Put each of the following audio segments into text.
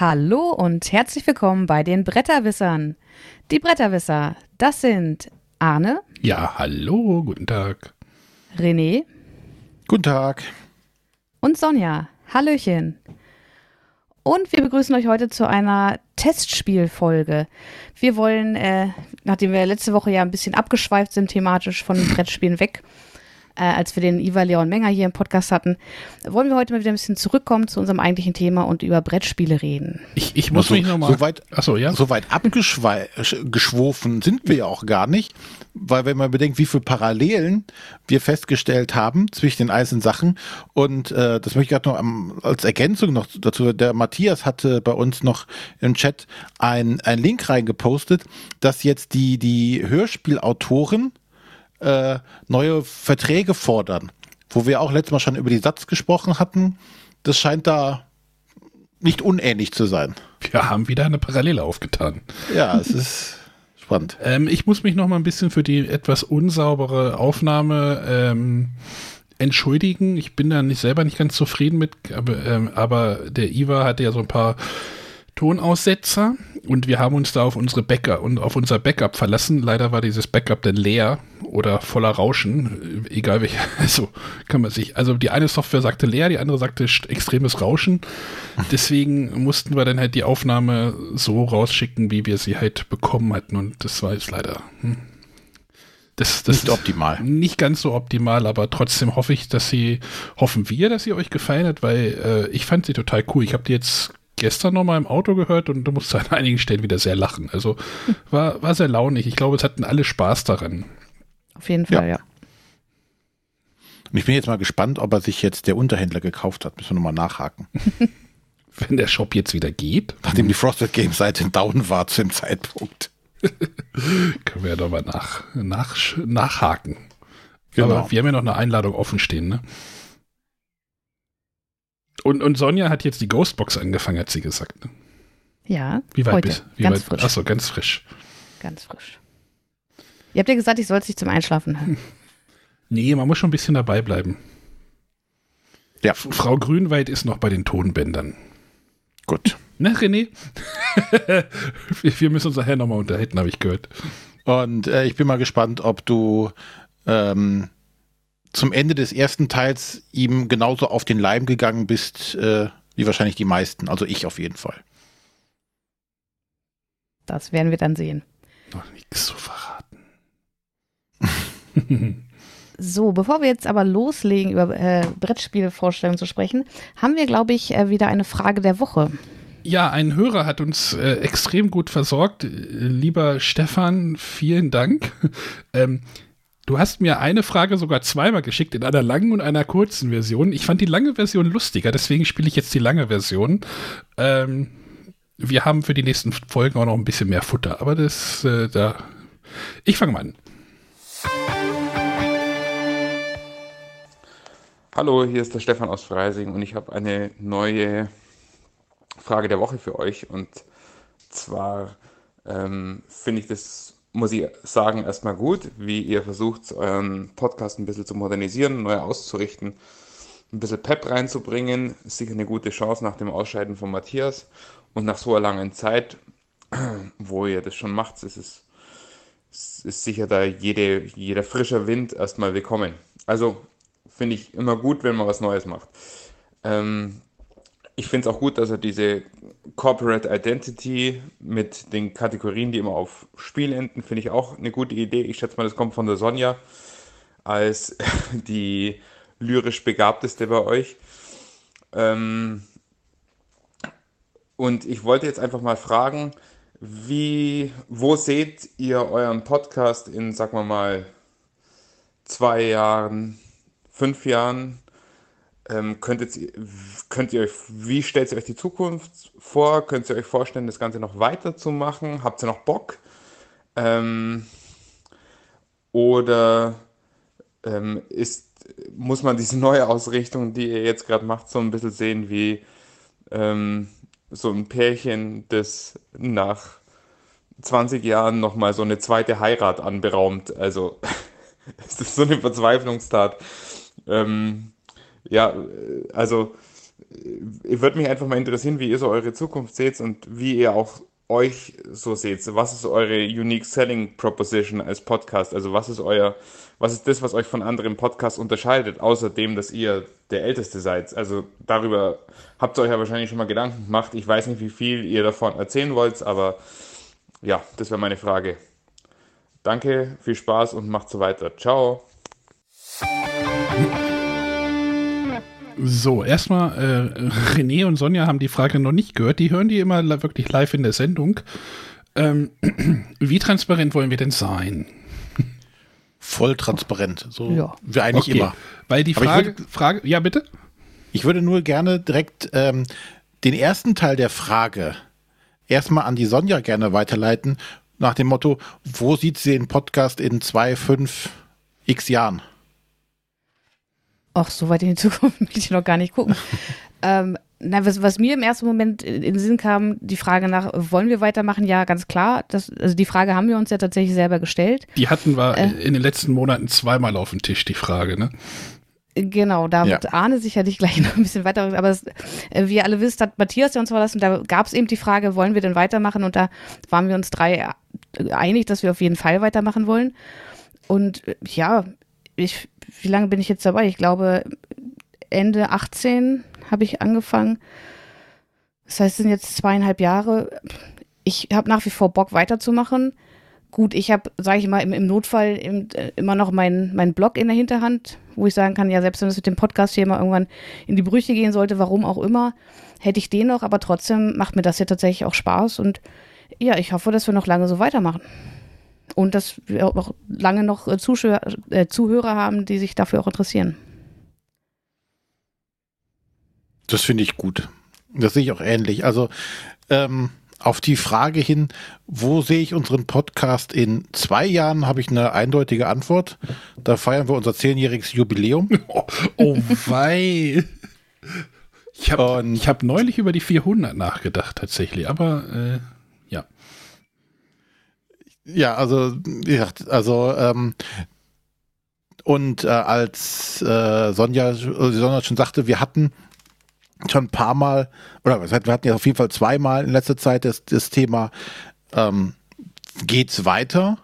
Hallo und herzlich willkommen bei den Bretterwissern. Die Bretterwisser, das sind Arne. Ja, hallo, guten Tag. René. Guten Tag. Und Sonja. Hallöchen. Und wir begrüßen euch heute zu einer Testspielfolge. Wir wollen, äh, nachdem wir letzte Woche ja ein bisschen abgeschweift sind thematisch von Brettspielen weg, äh, als wir den Iva Leon Menger hier im Podcast hatten, wollen wir heute mal wieder ein bisschen zurückkommen zu unserem eigentlichen Thema und über Brettspiele reden. Ich, ich muss Also, mich nochmal. So weit, Achso, ja. so weit abgeschwofen sind wir ja auch gar nicht, weil wenn man bedenkt, wie viele Parallelen wir festgestellt haben zwischen den einzelnen Sachen und äh, das möchte ich gerade noch am, als Ergänzung noch dazu, der Matthias hatte bei uns noch im Chat ein, ein Link reingepostet, dass jetzt die, die Hörspielautoren äh, neue Verträge fordern, wo wir auch letztes Mal schon über die Satz gesprochen hatten. Das scheint da nicht unähnlich zu sein. Wir haben wieder eine Parallele aufgetan. Ja, es ist spannend. Ähm, ich muss mich noch mal ein bisschen für die etwas unsaubere Aufnahme ähm, entschuldigen. Ich bin da nicht selber nicht ganz zufrieden mit, aber, ähm, aber der Iva hatte ja so ein paar Tonaussetzer und wir haben uns da auf unsere Backup und auf unser Backup verlassen. Leider war dieses Backup dann leer oder voller Rauschen, äh, egal welche. Also kann man sich. Also die eine Software sagte leer, die andere sagte extremes Rauschen. Deswegen mussten wir dann halt die Aufnahme so rausschicken, wie wir sie halt bekommen hatten und das war jetzt leider. Hm. Das, das Nicht optimal. Nicht ganz so optimal, aber trotzdem hoffe ich, dass sie, hoffen wir, dass sie euch gefallen hat, weil äh, ich fand sie total cool. Ich habe die jetzt gestern noch mal im Auto gehört und du musst an einigen Stellen wieder sehr lachen. Also war, war sehr launig. Ich glaube, es hatten alle Spaß daran. Auf jeden Fall, ja. Und ich bin jetzt mal gespannt, ob er sich jetzt der Unterhändler gekauft hat. Müssen wir nochmal nachhaken. Wenn der Shop jetzt wieder geht, Nachdem die Frosted Games Seite down war zu dem Zeitpunkt. können wir ja nochmal nach, nach, nachhaken. Genau. Aber wir haben ja noch eine Einladung offen stehen, ne? Und, und Sonja hat jetzt die Ghostbox angefangen, hat sie gesagt. Ne? Ja, Wie weit heute. bist wie ganz weit, frisch. Achso, ganz frisch. Ganz frisch. Ihr habt ja gesagt, ich soll es nicht zum Einschlafen hören. Nee, man muss schon ein bisschen dabei bleiben. Ja, Frau Grünwald ist noch bei den Tonbändern. gut. Ne, René? wir wir müssen uns nachher nochmal unterhalten, habe ich gehört. Und äh, ich bin mal gespannt, ob du ähm, zum Ende des ersten Teils ihm genauso auf den Leim gegangen bist, äh, wie wahrscheinlich die meisten. Also ich auf jeden Fall. Das werden wir dann sehen. Noch nichts zu verraten. So, bevor wir jetzt aber loslegen, über äh, Brettspielvorstellungen zu sprechen, haben wir, glaube ich, äh, wieder eine Frage der Woche. Ja, ein Hörer hat uns äh, extrem gut versorgt. Äh, Lieber Stefan, vielen Dank. ähm, du hast mir eine Frage sogar zweimal geschickt, in einer langen und einer kurzen Version. Ich fand die lange Version lustiger, deswegen spiele ich jetzt die lange Version. Ähm, wir haben für die nächsten Folgen auch noch ein bisschen mehr Futter, aber das, äh, da. Ich fange mal an. Hallo, hier ist der Stefan aus Freising und ich habe eine neue Frage der Woche für euch. Und zwar ähm, finde ich das, muss ich sagen, erstmal gut, wie ihr versucht, euren Podcast ein bisschen zu modernisieren, neu auszurichten, ein bisschen Pep reinzubringen. Ist sicher eine gute Chance nach dem Ausscheiden von Matthias und nach so einer langen Zeit, wo ihr das schon macht, ist es ist sicher da jede, jeder frischer Wind erstmal willkommen. Also finde ich immer gut, wenn man was Neues macht. Ähm, ich finde es auch gut, dass er diese Corporate Identity mit den Kategorien, die immer auf Spiel enden, finde ich auch eine gute Idee. Ich schätze mal, das kommt von der Sonja als die lyrisch begabteste bei euch. Ähm, und ich wollte jetzt einfach mal fragen, wie, wo seht ihr euren Podcast in, sagen wir mal, zwei Jahren, fünf Jahren? Ähm, könntet, könnt ihr euch, wie stellt ihr euch die Zukunft vor? Könnt ihr euch vorstellen, das Ganze noch weiterzumachen? Habt ihr noch Bock? Ähm, oder ähm, ist, muss man diese neue Ausrichtung, die ihr jetzt gerade macht, so ein bisschen sehen wie ähm, so ein Pärchen, das nach 20 Jahren nochmal so eine zweite Heirat anberaumt. Also ist so eine Verzweiflungstat. Ähm, ja, äh, also äh, würde mich einfach mal interessieren, wie ihr so eure Zukunft seht und wie ihr auch euch so seht. Was ist eure Unique Selling Proposition als Podcast? Also was ist euer, was ist das, was euch von anderen Podcasts unterscheidet, außer dem, dass ihr der Älteste seid? Also darüber habt ihr euch ja wahrscheinlich schon mal Gedanken gemacht. Ich weiß nicht, wie viel ihr davon erzählen wollt, aber ja, das wäre meine Frage. Danke, viel Spaß und macht so weiter. Ciao. So, erstmal, äh, René und Sonja haben die Frage noch nicht gehört. Die hören die immer wirklich live in der Sendung. Ähm, wie transparent wollen wir denn sein? Voll transparent. So Ja. wie eigentlich Okay, immer. Weil die Frage, würde- Frage, ja bitte? Ich würde nur gerne direkt ähm, den ersten Teil der Frage erstmal an die Sonja gerne weiterleiten, nach dem Motto, wo sieht sie den Podcast in zwei, fünf, x Jahren? Ach, so weit in die Zukunft will ich noch gar nicht gucken. ähm, na, was, was mir im ersten Moment in den Sinn kam, die Frage nach, wollen wir weitermachen? Ja, ganz klar. Das, also die Frage haben wir uns ja tatsächlich selber gestellt. Die hatten wir Äh. in den letzten Monaten zweimal auf dem Tisch, die Frage, ne? Genau, da Ja. wird Arne sicherlich gleich noch ein bisschen weiter. Aber es, äh, wie ihr alle wisst, hat Matthias ja uns verlassen. Da gab es eben die Frage, wollen wir denn weitermachen? Und da waren wir uns drei einig, dass wir auf jeden Fall weitermachen wollen. Und äh, ja, ich, wie lange bin ich jetzt dabei? Ich glaube, Ende 18 habe ich angefangen. Das heißt, es sind jetzt zweieinhalb Jahre. Ich habe nach wie vor Bock weiterzumachen. Gut, ich habe, sage ich mal, im, im Notfall im, äh, immer noch meinen mein Blog in der Hinterhand, wo ich sagen kann, ja, selbst wenn es mit dem Podcast hier mal irgendwann in die Brüche gehen sollte, warum auch immer, hätte ich den noch, aber trotzdem macht mir das hier tatsächlich auch Spaß und ja, ich hoffe, dass wir noch lange so weitermachen. Und dass wir auch lange noch äh, Zuschauer, äh, Zuhörer haben, die sich dafür auch interessieren. Das finde ich gut. Das sehe ich auch ähnlich. Also ähm, auf die Frage hin, wo sehe ich unseren Podcast in zwei Jahren, habe ich eine eindeutige Antwort. Da feiern wir unser zehnjähriges Jubiläum. Oh, oh wei. Ich habe hab neulich über die 400 nachgedacht, tatsächlich, aber äh. Ja, also, gesagt, also, ähm, und äh, als äh, Sonja, äh, Sonja schon sagte, wir hatten schon ein paar Mal, oder wir hatten ja auf jeden Fall zweimal in letzter Zeit das, das Thema, ähm, geht's weiter?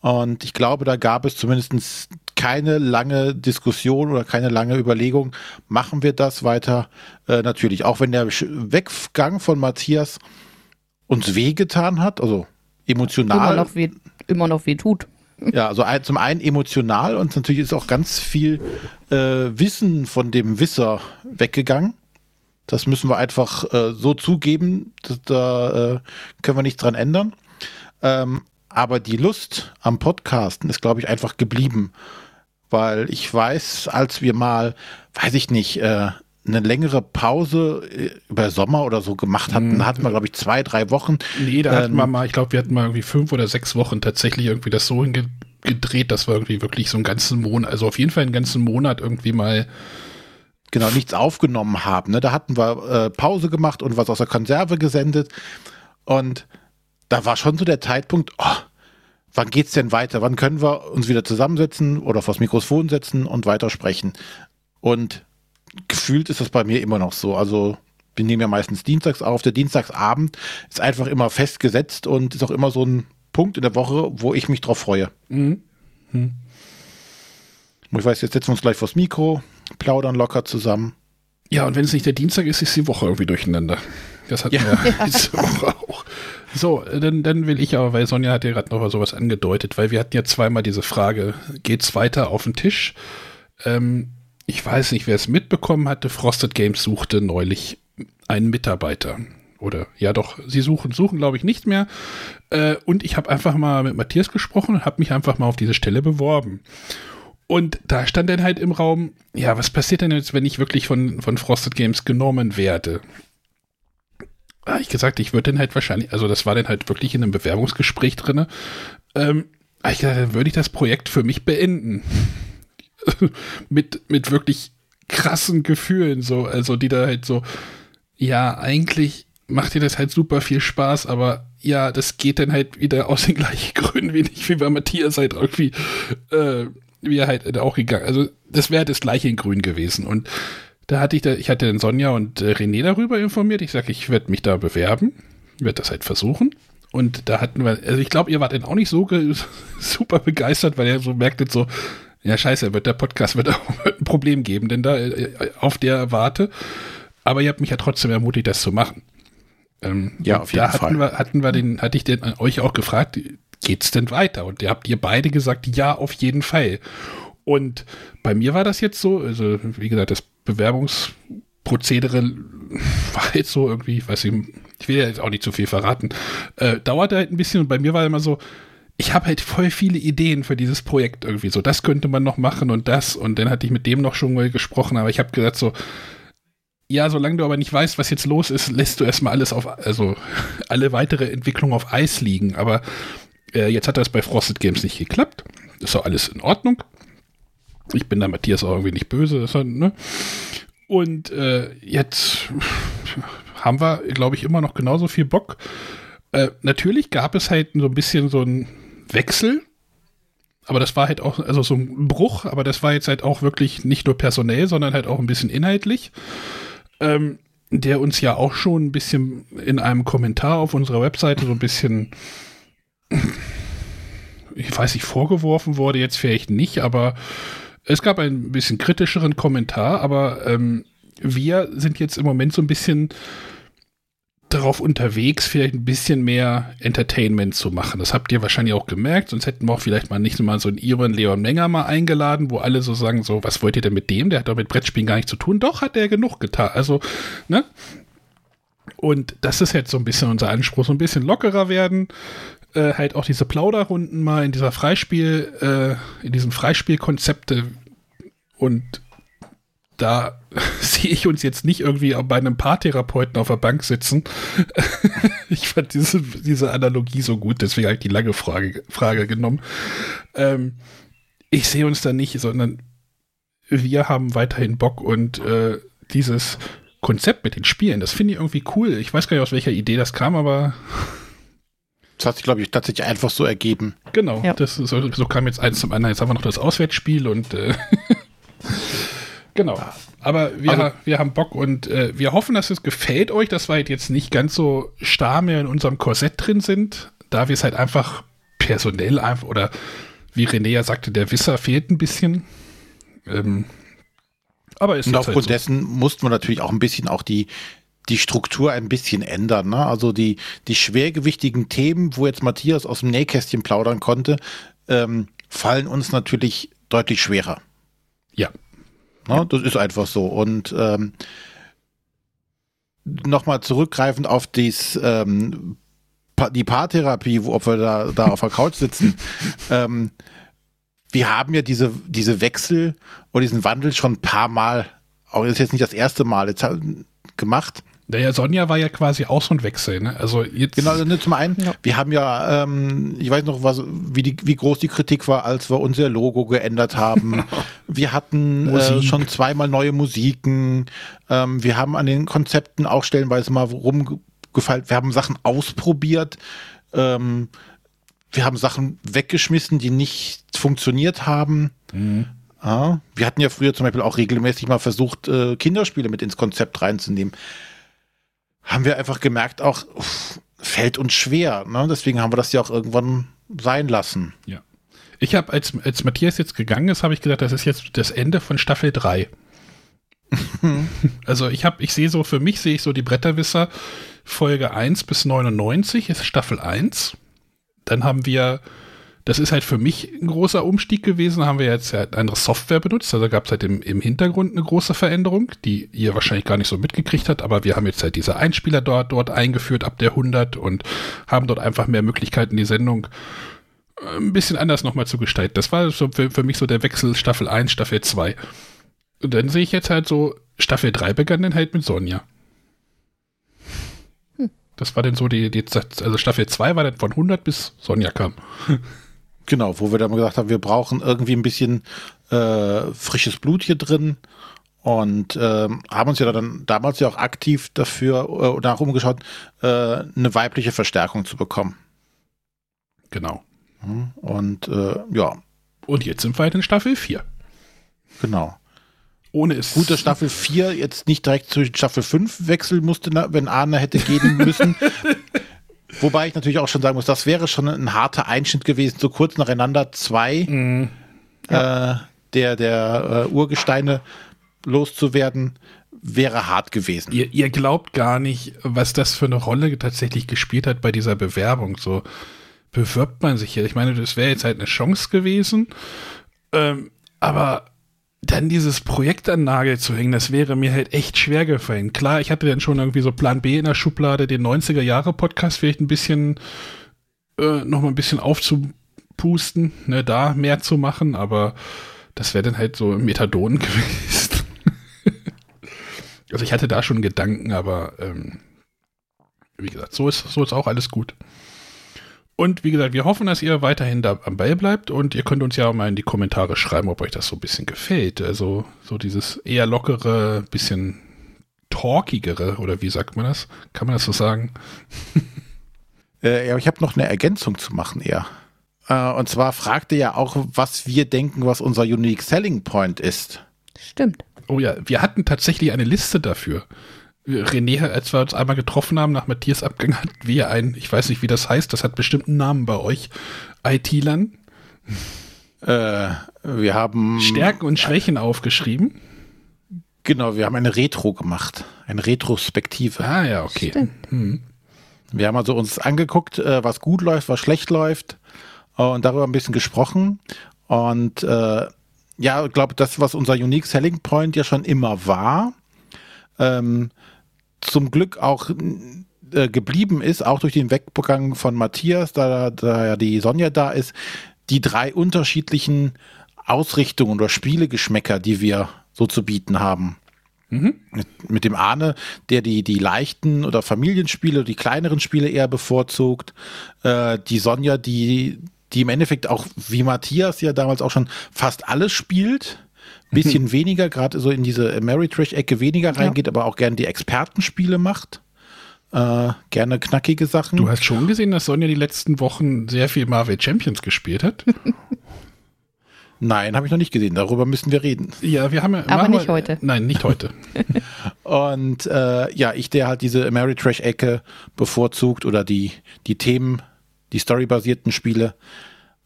Und ich glaube, da gab es zumindest keine lange Diskussion oder keine lange Überlegung, machen wir das weiter? Äh, natürlich, auch wenn der Weggang von Matthias uns wehgetan hat, also emotional. Immer noch weh, immer noch weh tut. Ja, also ein, zum einen emotional und natürlich ist auch ganz viel äh, Wissen von dem Wisser weggegangen. Das müssen wir einfach äh, so zugeben. Da äh, können wir nichts dran ändern. Ähm, aber die Lust am Podcasten ist, glaube ich, einfach geblieben. Weil ich weiß, als wir mal, weiß ich nicht, äh, eine längere Pause äh, über Sommer oder so gemacht hatten, da hatten wir, glaube ich, zwei, drei Wochen. Nee, da hatten Ähm, wir mal, ich glaube, wir hatten mal irgendwie fünf oder sechs Wochen tatsächlich irgendwie das so hingedreht, dass wir irgendwie wirklich so einen ganzen Monat, also auf jeden Fall einen ganzen Monat irgendwie mal genau nichts aufgenommen haben. Ne? Da hatten wir äh, Pause gemacht und was aus der Konserve gesendet. Und da war schon so der Zeitpunkt, oh, wann geht's denn weiter? Wann können wir uns wieder zusammensetzen oder vors Mikrofon setzen und weitersprechen? Und gefühlt ist das bei mir immer noch so. Also wir nehmen ja meistens dienstags auf. Der Dienstagsabend ist einfach immer festgesetzt und ist auch immer so ein Punkt in der Woche, wo ich mich drauf freue. Mhm. Und Ich weiß, jetzt setzen wir uns gleich vors Mikro, plaudern locker zusammen. Ja, und wenn es nicht der Dienstag ist, ist die Woche irgendwie durcheinander. Das hatten Ja. wir diese Woche auch. So, dann, dann will ich aber, weil Sonja hat ja gerade noch mal sowas angedeutet, weil wir hatten ja zweimal diese Frage, geht's weiter auf den Tisch? Ähm, ich weiß nicht, wer es mitbekommen hatte, Frosted Games suchte neulich einen Mitarbeiter. Oder ja doch, sie suchen, suchen glaube ich nicht mehr. Äh, und ich habe einfach mal mit Matthias gesprochen und habe mich einfach mal auf diese Stelle beworben. Und da stand dann halt im Raum, ja, was passiert denn jetzt, wenn ich wirklich von, von Frosted Games genommen werde? Hab ich gesagt, ich würde dann halt wahrscheinlich, also das war dann halt wirklich in einem Bewerbungsgespräch drinne. Ähm, hab ich gesagt, dann würde ich das Projekt für mich beenden. mit, mit wirklich krassen Gefühlen, so, also die da halt so, ja, eigentlich macht dir das halt super viel Spaß, aber ja, das geht dann halt wieder aus den gleichen Gründen wie nicht, wie bei Matthias halt irgendwie, äh, wie er halt auch gegangen. Also das wäre das gleiche in Grün gewesen. Und da hatte ich, da, ich hatte den Sonja und äh, René darüber informiert. Ich sage, ich werde mich da bewerben, werde das halt versuchen. Und da hatten wir, also ich glaube, ihr wart dann auch nicht so super begeistert, weil ihr so merktet so, ja scheiße, wird der Podcast wird auch ein Problem geben, denn da äh, auf der warte. Aber ihr habt mich ja trotzdem ermutigt, das zu machen. Ähm, ja, auf jeden da Fall. Hatten wir, hatten wir den, hatte ich den euch auch gefragt, geht's denn weiter? Und ihr habt ihr beide gesagt, ja, auf jeden Fall. Und bei mir war das jetzt so, also wie gesagt, das Bewerbungsprozedere war jetzt so irgendwie, ich weiß nicht, ich will ja jetzt auch nicht zu viel verraten, äh, dauerte halt ein bisschen und bei mir war immer so, ich habe halt voll viele Ideen für dieses Projekt irgendwie so, das könnte man noch machen und das und dann hatte ich mit dem noch schon mal gesprochen, aber ich habe gesagt so, ja, solange du aber nicht weißt, was jetzt los ist, lässt du erstmal alles auf, also alle weitere Entwicklung auf Eis liegen. Aber äh, jetzt hat das bei Frosted Games nicht geklappt. Ist auch alles in Ordnung. Ich bin da Matthias auch irgendwie nicht böse. Hat, ne? Und äh, jetzt haben wir, glaube ich, immer noch genauso viel Bock. Äh, natürlich gab es halt so ein bisschen so einen Wechsel. Aber das war halt auch, also so ein Bruch, aber das war jetzt halt auch wirklich nicht nur personell, sondern halt auch ein bisschen inhaltlich. Ähm, der uns ja auch schon ein bisschen in einem Kommentar auf unserer Webseite so ein bisschen ich weiß nicht, vorgeworfen wurde, jetzt vielleicht nicht, aber es gab einen bisschen kritischeren Kommentar, aber ähm, wir sind jetzt im Moment so ein bisschen darauf unterwegs, vielleicht ein bisschen mehr Entertainment zu machen. Das habt ihr wahrscheinlich auch gemerkt, sonst hätten wir auch vielleicht mal nicht mal so einen Iron Leon Menger mal eingeladen, wo alle so sagen, so, was wollt ihr denn mit dem? Der hat doch mit Brettspielen gar nichts zu tun. Doch, hat der genug getan. Also, ne? Und das ist jetzt so ein bisschen unser Anspruch, so ein bisschen lockerer werden, äh, halt auch diese Plauderrunden mal in dieser Freispiel, äh, in diesem Freispielkonzepte und da sehe ich uns jetzt nicht irgendwie bei einem Paartherapeuten auf der Bank sitzen. ich fand diese, diese Analogie so gut, deswegen habe ich die lange Frage, Frage genommen. Ähm, ich sehe uns da nicht, sondern wir haben weiterhin Bock und äh, dieses Konzept mit den Spielen, das finde ich irgendwie cool. Ich weiß gar nicht, aus welcher Idee das kam, aber das hat sich, glaube ich, tatsächlich einfach so ergeben. Genau, ja. das, so, so, kam jetzt eins zum anderen. Jetzt haben wir noch das Auswärtsspiel und äh, genau. Aber wir, also, wir haben Bock und äh, wir hoffen, dass es gefällt euch, dass wir halt jetzt nicht ganz so starr mehr in unserem Korsett drin sind, da wir es halt einfach personell einfach oder wie René ja sagte, der Wisser fehlt ein bisschen. Ähm, aber ist und aufgrund halt so. dessen mussten wir natürlich auch ein bisschen auch die, die Struktur ein bisschen ändern. Ne? Also die, die schwergewichtigen Themen, wo jetzt Matthias aus dem Nähkästchen plaudern konnte, ähm, fallen uns natürlich deutlich schwerer. Ja. Ne? Das ist einfach so. Und ähm, nochmal zurückgreifend auf dies, ähm, die Paartherapie, wo ob wir da, da auf der Couch sitzen. ähm, wir haben ja diese, diese Wechsel oder diesen Wandel schon ein paar Mal, auch ist jetzt nicht das erste Mal jetzt gemacht. Naja, Sonja war ja quasi auch so ein Wechsel, ne? Also jetzt. Genau, ne, zum einen, ja. wir haben ja, ähm, ich weiß noch, was, wie, die, wie groß die Kritik war, als wir unser Logo geändert haben. wir hatten äh, schon zweimal neue Musiken. Ähm, wir haben an den Konzepten auch stellenweise mal rumgefallen. Wir haben Sachen ausprobiert. Ähm, wir haben Sachen weggeschmissen, die nicht funktioniert haben. Mhm. Ja, wir hatten ja früher zum Beispiel auch regelmäßig mal versucht, äh, Kinderspiele mit ins Konzept reinzunehmen haben wir einfach gemerkt, auch uff, fällt uns schwer. Ne? Deswegen haben wir das ja auch irgendwann sein lassen. Ja. Ich habe, als, als Matthias jetzt gegangen ist, habe ich gesagt, das ist jetzt das Ende von Staffel 3. also ich habe, ich sehe so, für mich sehe ich so die Bretterwisser Folge 1 bis 99 ist Staffel 1. Dann haben wir das ist halt für mich ein großer Umstieg gewesen. Da haben wir jetzt ja andere Software benutzt. Also gab es halt im, im Hintergrund eine große Veränderung, die ihr wahrscheinlich gar nicht so mitgekriegt habt. Aber wir haben jetzt halt diese Einspieler dort, dort eingeführt ab der 100 und haben dort einfach mehr Möglichkeiten, die Sendung äh, ein bisschen anders nochmal zu gestalten. Das war so für, für mich so der Wechsel Staffel 1, Staffel 2. Und dann sehe ich jetzt halt so, Staffel 3 begann dann halt mit Sonja. Hm. Das war dann so die, die, also Staffel 2 war dann von 100 bis Sonja kam. Genau, wo wir dann gesagt haben, wir brauchen irgendwie ein bisschen äh, frisches Blut hier drin und äh, haben uns ja dann damals ja auch aktiv dafür äh, nach umgeschaut, äh, eine weibliche Verstärkung zu bekommen. Genau. Und äh, ja. Und jetzt sind wir halt in Staffel 4. Genau. Ohne es. Gut, dass Staffel 4 jetzt nicht direkt zu Staffel 5 wechseln musste, wenn Arne hätte gehen müssen. Wobei ich natürlich auch schon sagen muss, das wäre schon ein harter Einschnitt gewesen, so kurz nacheinander zwei Mhm. äh, der, der äh, Urgesteine loszuwerden, wäre hart gewesen. Ihr, ihr glaubt gar nicht, was das für eine Rolle tatsächlich gespielt hat bei dieser Bewerbung. So bewirbt man sich hier. Ich meine, das wäre jetzt halt eine Chance gewesen. Ähm, aber dann dieses Projekt an Nagel zu hängen, das wäre mir halt echt schwer gefallen. Klar, ich hatte dann schon irgendwie so Plan B in der Schublade, den 90er-Jahre-Podcast vielleicht ein bisschen, äh, noch mal ein bisschen aufzupusten, ne, da mehr zu machen, aber das wäre dann halt so Methadon gewesen. also ich hatte da schon Gedanken, aber ähm, wie gesagt, so ist, so ist auch alles gut. Und wie gesagt, wir hoffen, dass ihr weiterhin da am Ball bleibt und ihr könnt uns ja mal in die Kommentare schreiben, ob euch das so ein bisschen gefällt. Also so dieses eher lockere, bisschen talkigere, oder wie sagt man das? Kann man das so sagen? Äh, ja, aber ich habe noch eine Ergänzung zu machen eher. Äh, und zwar fragte ja auch, was wir denken, was unser Unique Selling Point ist. Stimmt. Oh ja, wir hatten tatsächlich eine Liste dafür. René, als wir uns einmal getroffen haben nach Matthias Abgang, hatten wir ein, ich weiß nicht, wie das heißt, das hat bestimmt einen Namen bei euch, IT-Lern, Äh, wir haben. Stärken und Schwächen aufgeschrieben. Genau, wir haben eine Retro gemacht. Eine Retrospektive. Ah ja, okay. Hm. Wir haben also uns angeguckt, äh, was gut läuft, was schlecht läuft äh, und darüber ein bisschen gesprochen. Und äh, ja, ich glaube, das, was unser Unique Selling Point ja schon immer war, ähm, zum Glück auch äh, geblieben ist, auch durch den Weggang von Matthias, da, da ja die Sonja da ist, die drei unterschiedlichen Ausrichtungen oder Spielegeschmäcker, die wir so zu bieten haben. Mit, mit dem Arne, der die, die leichten oder Familienspiele, die kleineren Spiele eher bevorzugt. Äh, die Sonja, die, die im Endeffekt auch wie Matthias ja damals auch schon fast alles spielt. Bisschen weniger, gerade so in diese Ameritrash-Ecke weniger reingeht, aber auch gerne die Expertenspiele macht. Äh, gerne knackige Sachen. Du hast schon gesehen, dass Sonja die letzten Wochen sehr viel Marvel Champions gespielt hat? Nein, habe ich noch nicht gesehen. Darüber müssen wir reden. Ja, wir haben ja. Aber nicht heute. Nein, nicht heute. Und äh, ja, ich, der halt diese Ameritrash-Ecke bevorzugt oder die, die Themen, die storybasierten Spiele.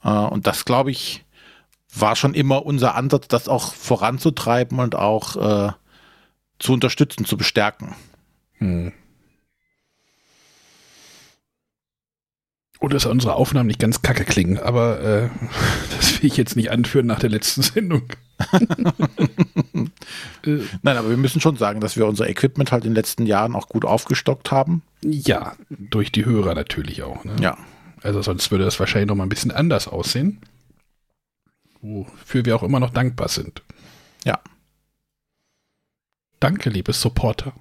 Äh, und das, glaube ich, war schon immer unser Ansatz, das auch voranzutreiben und auch äh, zu unterstützen, zu bestärken. Hm. Oder dass unsere Aufnahmen nicht ganz kacke klingen, aber äh, das will ich jetzt nicht anführen nach der letzten Sendung. äh, Nein, aber wir müssen schon sagen, dass wir unser Equipment halt in den letzten Jahren auch gut aufgestockt haben. ja, durch die Hörer natürlich auch. Ne? Ja. Also sonst würde das wahrscheinlich noch mal ein bisschen anders aussehen. Wofür wir auch immer noch dankbar sind. Ja. Danke, liebe Supporter.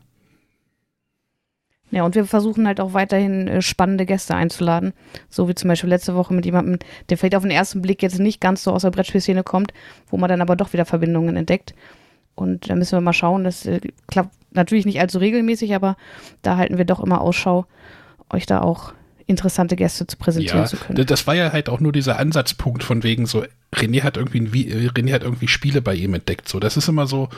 Ja, und wir versuchen halt auch weiterhin äh, spannende Gäste einzuladen. So wie zum Beispiel letzte Woche mit jemandem, der vielleicht auf den ersten Blick jetzt nicht ganz so aus der Brettspielszene kommt, wo man dann aber doch wieder Verbindungen entdeckt. Und da müssen wir mal schauen. Das äh, klappt natürlich nicht allzu regelmäßig, aber da halten wir doch immer Ausschau, euch da auch interessante Gäste zu präsentieren Ja, zu können. das war ja halt auch nur dieser Ansatzpunkt von wegen so, René hat irgendwie, äh, René hat irgendwie Spiele bei ihm entdeckt. So, das ist immer so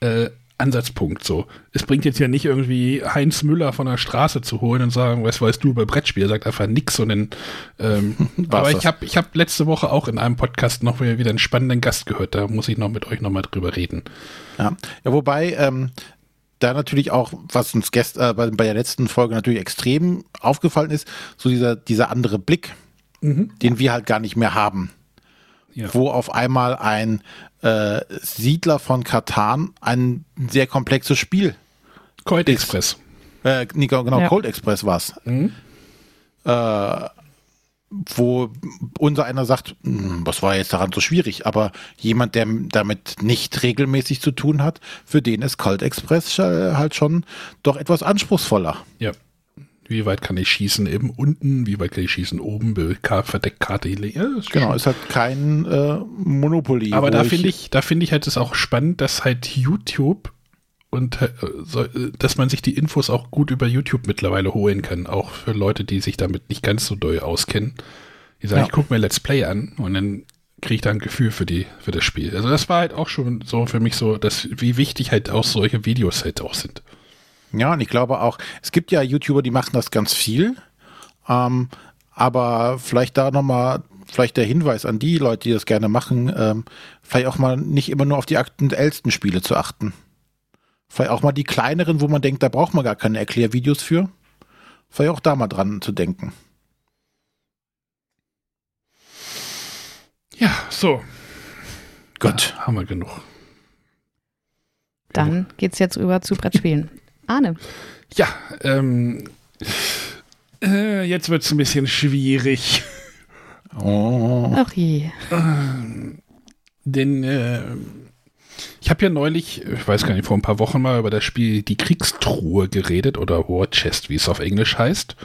äh, Ansatzpunkt. So, es bringt jetzt ja nicht irgendwie Heinz Müller von der Straße zu holen und sagen, was weißt du über Brettspiele? Er sagt einfach nix. Und dann, ähm, aber ich habe ich hab letzte Woche auch in einem Podcast noch wieder einen spannenden Gast gehört. Da muss ich noch mit euch nochmal drüber reden. Ja, ja wobei ähm, da natürlich auch, was uns gest äh, bei, bei der letzten Folge natürlich extrem aufgefallen ist, so dieser, dieser andere Blick, den wir halt gar nicht mehr haben. Ja. Wo auf einmal ein äh, Siedler von Katan ein sehr komplexes Spiel, Colt Express. äh, nee, genau, Ja. Cold Express war's, Mhm. äh, wo unser einer sagt, "Hm, was war jetzt daran so schwierig, aber jemand, der damit nicht regelmäßig zu tun hat, für den ist Cold Express äh, halt schon doch etwas anspruchsvoller. Ja. Wie weit kann ich schießen eben unten? Wie weit kann ich schießen oben? Be- Ka- Verdeckkarte. Ja, Genau, ist halt kein äh, Monopoly. Aber da finde ich, da finde ich halt es auch spannend, dass halt YouTube und äh, dass man sich die Infos auch gut über YouTube mittlerweile holen kann, auch für Leute, die sich damit nicht ganz so doll auskennen. Die sagen, Ja. ich gucke mir Let's Play an und dann kriege ich da ein Gefühl für die, für das Spiel. Also das war halt auch schon so für mich so, dass, wie wichtig halt auch solche Videos halt auch sind. Ja, und ich glaube auch, es gibt ja YouTuber, die machen das ganz viel. Ähm, aber vielleicht da nochmal, vielleicht der Hinweis an die Leute, die das gerne machen, ähm, vielleicht auch mal nicht immer nur auf die aktuellsten Spiele zu achten. Vielleicht auch mal die kleineren, wo man denkt, da braucht man gar keine Erklärvideos für. Vielleicht auch da mal dran zu denken. Ja, so. Gut. Ja, haben wir genug. Dann geht's jetzt über zu Brettspielen. Arne. Ja, ähm, äh, jetzt wird es ein bisschen schwierig. Oh. Ach je. Denn äh, ich habe ja neulich, ich weiß gar nicht, vor ein paar Wochen mal über das Spiel Die Kriegstruhe geredet oder War Chest, wie es auf Englisch heißt.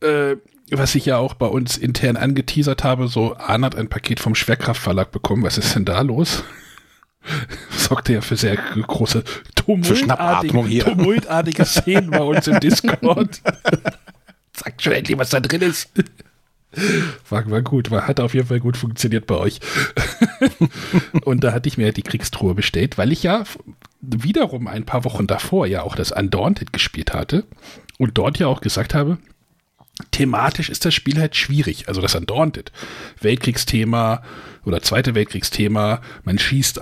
Äh, was ich ja auch bei uns intern angeteasert habe, so Arne hat ein Paket vom Schwerkraftverlag bekommen. Was ist denn da los? Sorgte ja für sehr große hier. tumultartige Szenen bei uns im Discord. Sagt schon endlich, was da drin ist. War, war gut, war, hat auf jeden Fall gut funktioniert bei euch. und da hatte ich mir die Kriegstruhe bestellt, weil ich ja wiederum ein paar Wochen davor ja auch das Undaunted gespielt hatte und dort ja auch gesagt habe, thematisch ist das Spiel halt schwierig. Also das Undaunted. Weltkriegsthema oder Zweite Weltkriegsthema, man schießt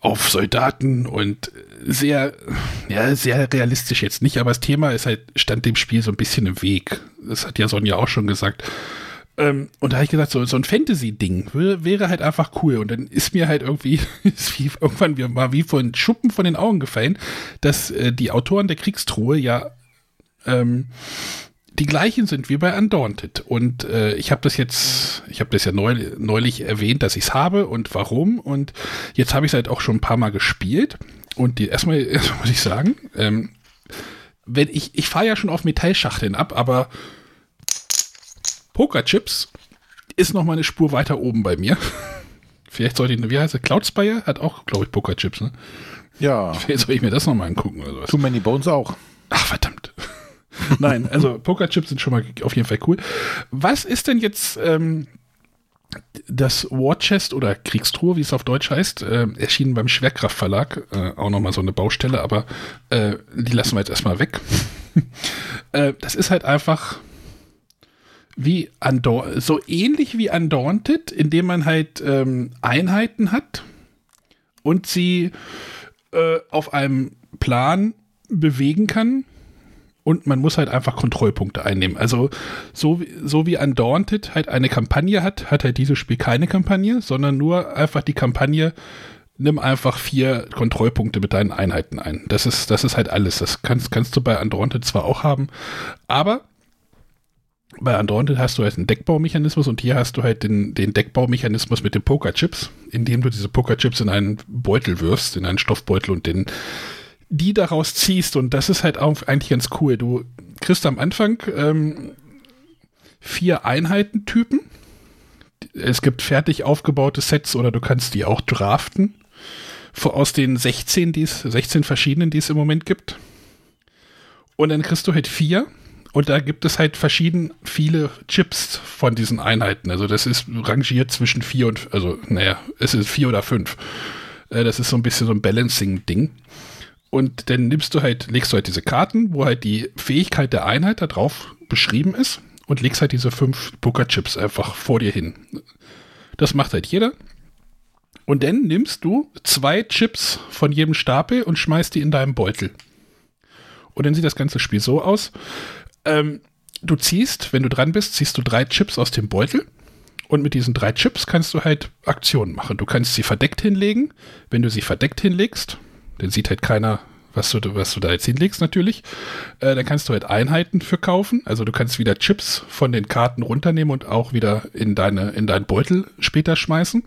auf Soldaten und sehr, ja, sehr realistisch jetzt nicht, aber das Thema ist halt, stand dem Spiel so ein bisschen im Weg. Das hat ja Sonja auch schon gesagt. Ähm, und da habe ich gesagt, so, so ein Fantasy-Ding wäre halt einfach cool. Und dann ist mir halt irgendwie, ist wie, irgendwann wie, mal wie von Schuppen von den Augen gefallen, dass äh, die Autoren der Kriegstruhe ja ähm, die gleichen sind wie bei Undaunted. Und äh, ich habe das jetzt, ich habe das ja neu, neulich erwähnt, dass ich es habe und warum. Und jetzt habe ich es halt auch schon ein paar Mal gespielt. Und die, erstmal, erstmal muss ich sagen, ähm, wenn ich, ich fahre ja schon auf Metallschachteln ab, aber Pokerchips ist noch mal eine Spur weiter oben bei mir. Vielleicht sollte ich, wie heißt er, Cloudspire hat auch, glaube ich, Pokerchips, ne? Ja. Vielleicht soll ich mir das noch mal angucken oder sowas. Too Many Bones auch. Ach, verdammt. Nein, also Pokerchips sind schon mal auf jeden Fall cool. Was ist denn jetzt ähm, das War Chest oder Kriegstruhe, wie es auf Deutsch heißt, äh, erschienen beim Schwerkraftverlag. Äh, auch nochmal so eine Baustelle, aber äh, die lassen wir jetzt erstmal weg. äh, das ist halt einfach wie so ähnlich wie Undaunted, indem man halt ähm, Einheiten hat und sie äh, auf einem Plan bewegen kann und man muss halt einfach Kontrollpunkte einnehmen. Also so, so wie Undaunted halt eine Kampagne hat, hat halt dieses Spiel keine Kampagne, sondern nur einfach die Kampagne, nimm einfach vier Kontrollpunkte mit deinen Einheiten ein. Das ist, das ist halt alles. Das kannst, kannst du bei Undaunted zwar auch haben, aber bei Undaunted hast du halt einen Deckbaumechanismus und hier hast du halt den, den Deckbaumechanismus mit den Pokerchips, indem du diese Pokerchips in einen Beutel wirfst, in einen Stoffbeutel und den die daraus ziehst. Und das ist halt auch eigentlich ganz cool. Du kriegst am Anfang ähm, vier Einheitentypen. Es gibt fertig aufgebaute Sets oder du kannst die auch draften. Aus den 16, die's, 16 verschiedenen, die es im Moment gibt. Und dann kriegst du halt vier. Und da gibt es halt verschieden viele Chips von diesen Einheiten. Also das ist rangiert zwischen vier und, also naja, es ist vier oder fünf. Äh, das ist so ein bisschen so ein Balancing-Ding. Und dann nimmst du halt, legst du halt diese Karten, wo halt die Fähigkeit der Einheit da drauf beschrieben ist und legst halt diese fünf Pokerchips einfach vor dir hin. Das macht halt jeder. Und dann nimmst du zwei Chips von jedem Stapel und schmeißt die in deinem Beutel. Und dann sieht das ganze Spiel so aus. Ähm, du ziehst, wenn du dran bist, ziehst du drei Chips aus dem Beutel. Und mit diesen drei Chips kannst du halt Aktionen machen. Du kannst sie verdeckt hinlegen. Wenn du sie verdeckt hinlegst, dann sieht halt keiner, was du, was du da jetzt hinlegst natürlich. Äh, dann kannst du halt Einheiten für kaufen. Also du kannst wieder Chips von den Karten runternehmen und auch wieder in, deine, in deinen Beutel später schmeißen.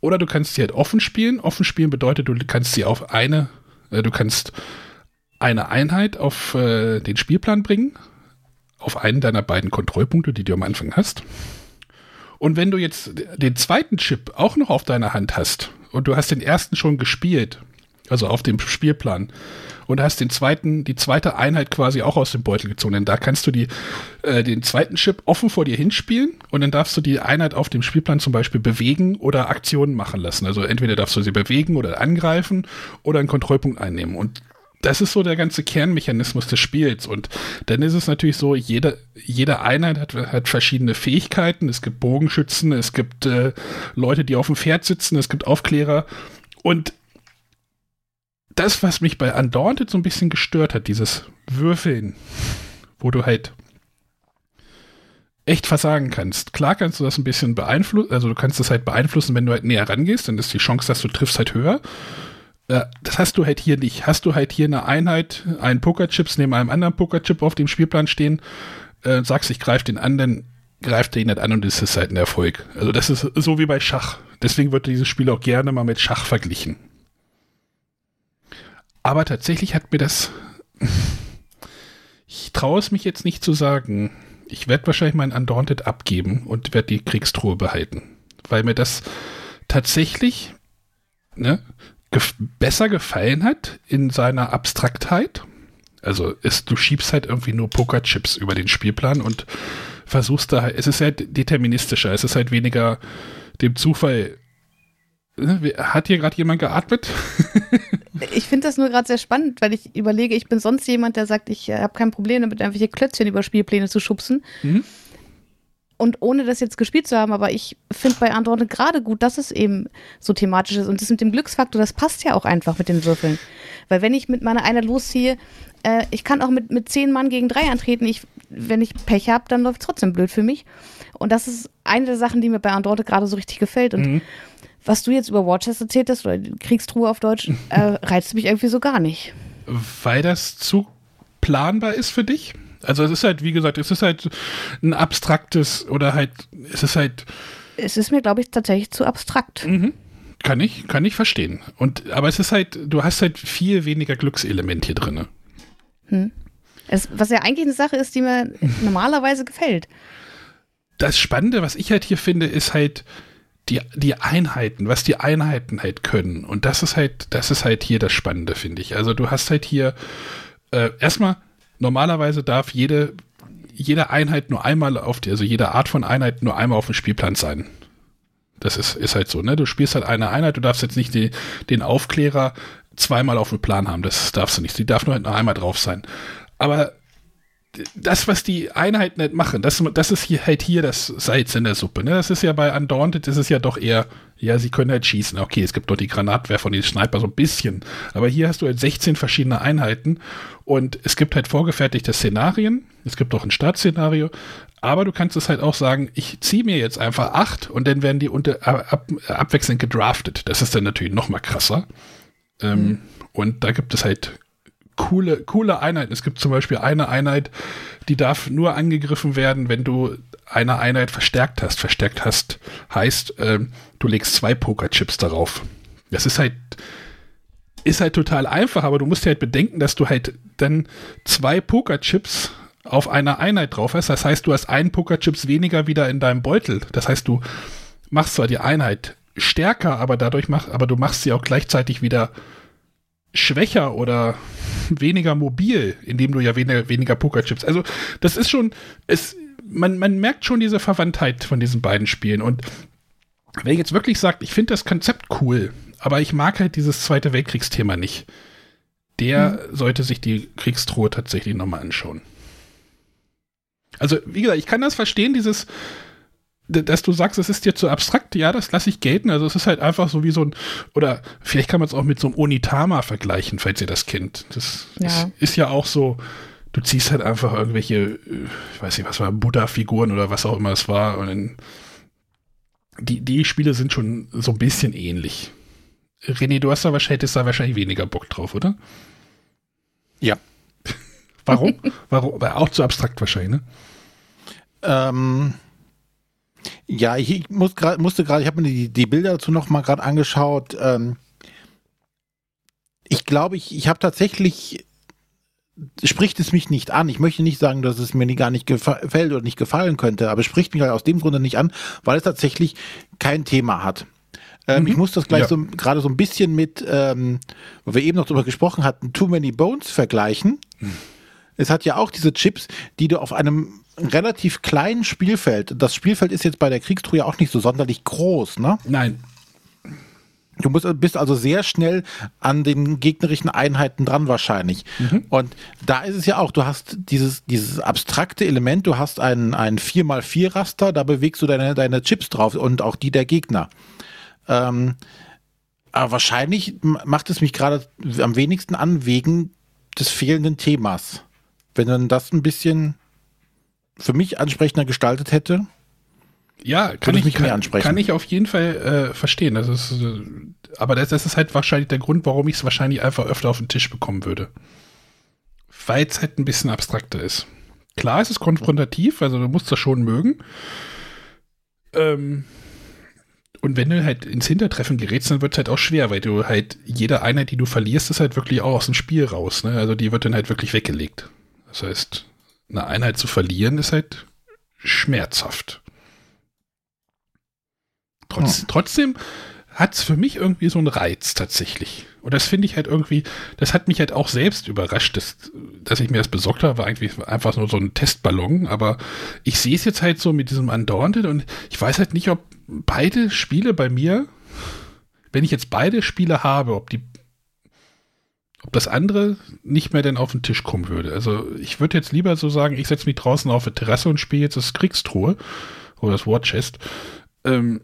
Oder du kannst sie halt offen spielen. Offen spielen bedeutet, du kannst sie auf eine, äh, du kannst eine Einheit auf äh, den Spielplan bringen, auf einen deiner beiden Kontrollpunkte, die du am Anfang hast. Und wenn du jetzt den zweiten Chip auch noch auf deiner Hand hast und du hast den ersten schon gespielt also auf dem Spielplan. Und hast den zweiten, die zweite Einheit quasi auch aus dem Beutel gezogen. Denn da kannst du die, äh, den zweiten Chip offen vor dir hinspielen und dann darfst du die Einheit auf dem Spielplan zum Beispiel bewegen oder Aktionen machen lassen. Also entweder darfst du sie bewegen oder angreifen oder einen Kontrollpunkt einnehmen. Und das ist so der ganze Kernmechanismus des Spiels. Und dann ist es natürlich so, jede, jede Einheit hat, hat verschiedene Fähigkeiten. Es gibt Bogenschützen, es gibt äh, Leute, die auf dem Pferd sitzen, es gibt Aufklärer. Und das, was mich bei Undaunted so ein bisschen gestört hat, dieses Würfeln, wo du halt echt versagen kannst. Klar kannst du das ein bisschen beeinflussen, also du kannst das halt beeinflussen, wenn du halt näher rangehst, dann ist die Chance, dass du triffst, halt höher. Das hast du halt hier nicht. Hast du halt hier eine Einheit, einen Pokerchips neben einem anderen Pokerchip auf dem Spielplan stehen, äh, sagst, ich greife den an, dann greift ihn nicht an und es ist halt ein Erfolg. Also das ist so wie bei Schach. Deswegen wird dieses Spiel auch gerne mal mit Schach verglichen. Aber tatsächlich hat mir das. Ich traue es mich jetzt nicht zu sagen. Ich werde wahrscheinlich mein Undaunted abgeben und werde die Kriegstruhe behalten. Weil mir das tatsächlich ne, gef besser gefallen hat in seiner Abstraktheit. Also es, du schiebst halt irgendwie nur Pokerchips über den Spielplan und versuchst da, es ist halt deterministischer, es ist halt weniger dem Zufall. Ne, hat hier gerade jemand geatmet? ich finde das nur gerade sehr spannend, weil ich überlege, ich bin sonst jemand, der sagt, ich äh, habe kein Problem damit, irgendwelche Klötzchen über Spielpläne zu schubsen. Mhm. Und ohne das jetzt gespielt zu haben, aber ich finde bei Android gerade gut, dass es eben so thematisch ist. Und das mit dem Glücksfaktor, das passt ja auch einfach mit den Würfeln. Weil wenn ich mit meiner einer losziehe, äh, ich kann auch mit, mit zehn Mann gegen drei antreten. Ich, wenn ich Pech habe, dann läuft es trotzdem blöd für mich. Und das ist eine der Sachen, die mir bei Android gerade so richtig gefällt. Und mhm. was du jetzt über Watchers erzählt hast, oder Kriegstruhe auf Deutsch, äh, reizt mich irgendwie so gar nicht. Weil das zu planbar ist für dich? Also es ist halt, wie gesagt, es ist halt ein abstraktes oder halt, es ist halt. Es ist mir, glaube ich, tatsächlich zu abstrakt. Mhm. Kann ich, kann ich verstehen. Und, aber es ist halt, du hast halt viel weniger Glückselement hier drin. Hm. Es, was ja eigentlich eine Sache ist, die mir normalerweise gefällt. Das Spannende, was ich halt hier finde, ist halt die, die Einheiten, was die Einheiten halt können. Und das ist halt, das ist halt hier das Spannende, finde ich. Also du hast halt hier äh, erstmal normalerweise darf jede, jede Einheit nur einmal auf die, also jede Art von Einheit nur einmal auf dem Spielplan sein. Das ist, ist halt so, ne? Du spielst halt eine Einheit, du darfst jetzt nicht die, den Aufklärer zweimal auf dem Plan haben. Das darfst du nicht. Die darf nur halt nur einmal drauf sein. Aber das, was die Einheiten nicht machen, das, das ist hier halt hier das Salz in der Suppe. Ne? Das ist ja bei Undaunted, das ist ja doch eher, ja, sie können halt schießen. Okay, es gibt doch die Granatwerfer und die Sniper so ein bisschen. Aber hier hast du halt 16 verschiedene Einheiten und es gibt halt vorgefertigte Szenarien. Es gibt auch ein Startszenario. Aber du kannst es halt auch sagen, ich ziehe mir jetzt einfach acht und dann werden die unter, ab, abwechselnd gedraftet. Das ist dann natürlich noch mal krasser. Ähm, mhm. Und da gibt es halt coole, coole Einheiten. Es gibt zum Beispiel eine Einheit, die darf nur angegriffen werden, wenn du eine Einheit verstärkt hast. Verstärkt hast heißt, äh, du legst zwei Pokerchips darauf. Das ist halt, ist halt total einfach, aber du musst halt bedenken, dass du halt dann zwei Pokerchips auf einer Einheit drauf hast. Das heißt, du hast einen Pokerchips weniger wieder in deinem Beutel. Das heißt, du machst zwar die Einheit stärker, aber dadurch mach, aber du machst sie auch gleichzeitig wieder schwächer oder weniger mobil, indem du ja weniger, weniger Pokerchips. Also, das ist schon, es, man, man merkt schon diese Verwandtheit von diesen beiden Spielen. Und wer jetzt wirklich sagt, ich finde das Konzept cool, aber ich mag halt dieses Zweite Weltkriegsthema nicht, der hm. sollte sich die Kriegstruhe tatsächlich nochmal anschauen. Also, wie gesagt, ich kann das verstehen, dieses, dass du sagst, es ist dir zu abstrakt, ja, das lasse ich gelten. Also es ist halt einfach so wie so ein, oder vielleicht kann man es auch mit so einem Onitama vergleichen, falls ihr das kennt. Das ja. Ist, ist, ja auch so, du ziehst halt einfach irgendwelche, äh, ich weiß nicht, was war, Buddha-Figuren oder was auch immer es war. Und dann, die, die Spiele sind schon so ein bisschen ähnlich. René, du hast da wahrscheinlich, hättest da wahrscheinlich weniger Bock drauf, oder? Ja. Warum? Warum? Auch zu abstrakt wahrscheinlich, ne? Ähm, ja, ich, ich muss grad, musste gerade, ich habe mir die, die Bilder dazu noch mal gerade angeschaut. Ähm, ich glaube, ich, ich habe tatsächlich spricht es mich nicht an. Ich möchte nicht sagen, dass es mir nie, gar nicht gefällt oder nicht gefallen könnte, aber es spricht mich halt aus dem Grunde nicht an, weil es tatsächlich kein Thema hat. Ähm, Mhm. Ich muss das gleich Ja. so gerade so ein bisschen mit, ähm, wo wir eben noch drüber gesprochen hatten, Too Many Bones vergleichen. Mhm. Es hat ja auch diese Chips, die du auf einem relativ kleinen Spielfeld, das Spielfeld ist jetzt bei der Kriegstruhe ja auch nicht so sonderlich groß, ne? Nein, Du musst, bist also sehr schnell an den gegnerischen Einheiten dran wahrscheinlich. Und da ist es ja auch, du hast dieses, dieses abstrakte Element, du hast ein, ein 4x4-Raster, da bewegst du deine, deine Chips drauf und auch die der Gegner. Ähm, aber wahrscheinlich macht es mich gerade am wenigsten an wegen des fehlenden Themas. Wenn man das ein bisschen für mich ansprechender gestaltet hätte. Ja, kann ich, mich mehr kann, ansprechen. kann ich auf jeden Fall äh, verstehen. Das ist, äh, aber das, das ist halt wahrscheinlich der Grund, warum ich es wahrscheinlich einfach öfter auf den Tisch bekommen würde. Weil es halt ein bisschen abstrakter ist. Klar, es ist konfrontativ, also du musst das schon mögen. Ähm, und wenn du halt ins Hintertreffen gerätst, dann wird es halt auch schwer, weil du halt jede Einheit, die du verlierst, ist halt wirklich auch aus dem Spiel raus. Ne? Also die wird dann halt wirklich weggelegt. Das heißt, eine Einheit zu verlieren ist halt schmerzhaft. Trotz, Trotzdem hat es für mich irgendwie so einen Reiz tatsächlich. Und das finde ich halt irgendwie, das hat mich halt auch selbst überrascht, dass, dass ich mir das besorgt habe, war eigentlich einfach nur so ein Testballon, aber ich sehe es jetzt halt so mit diesem Undaunted und ich weiß halt nicht, ob beide Spiele bei mir, wenn ich jetzt beide Spiele habe, ob die ob das andere nicht mehr denn auf den Tisch kommen würde. Also ich würde jetzt lieber so sagen, ich setze mich draußen auf eine Terrasse und spiele jetzt das Kriegstruhe oder das War Chest. Ähm,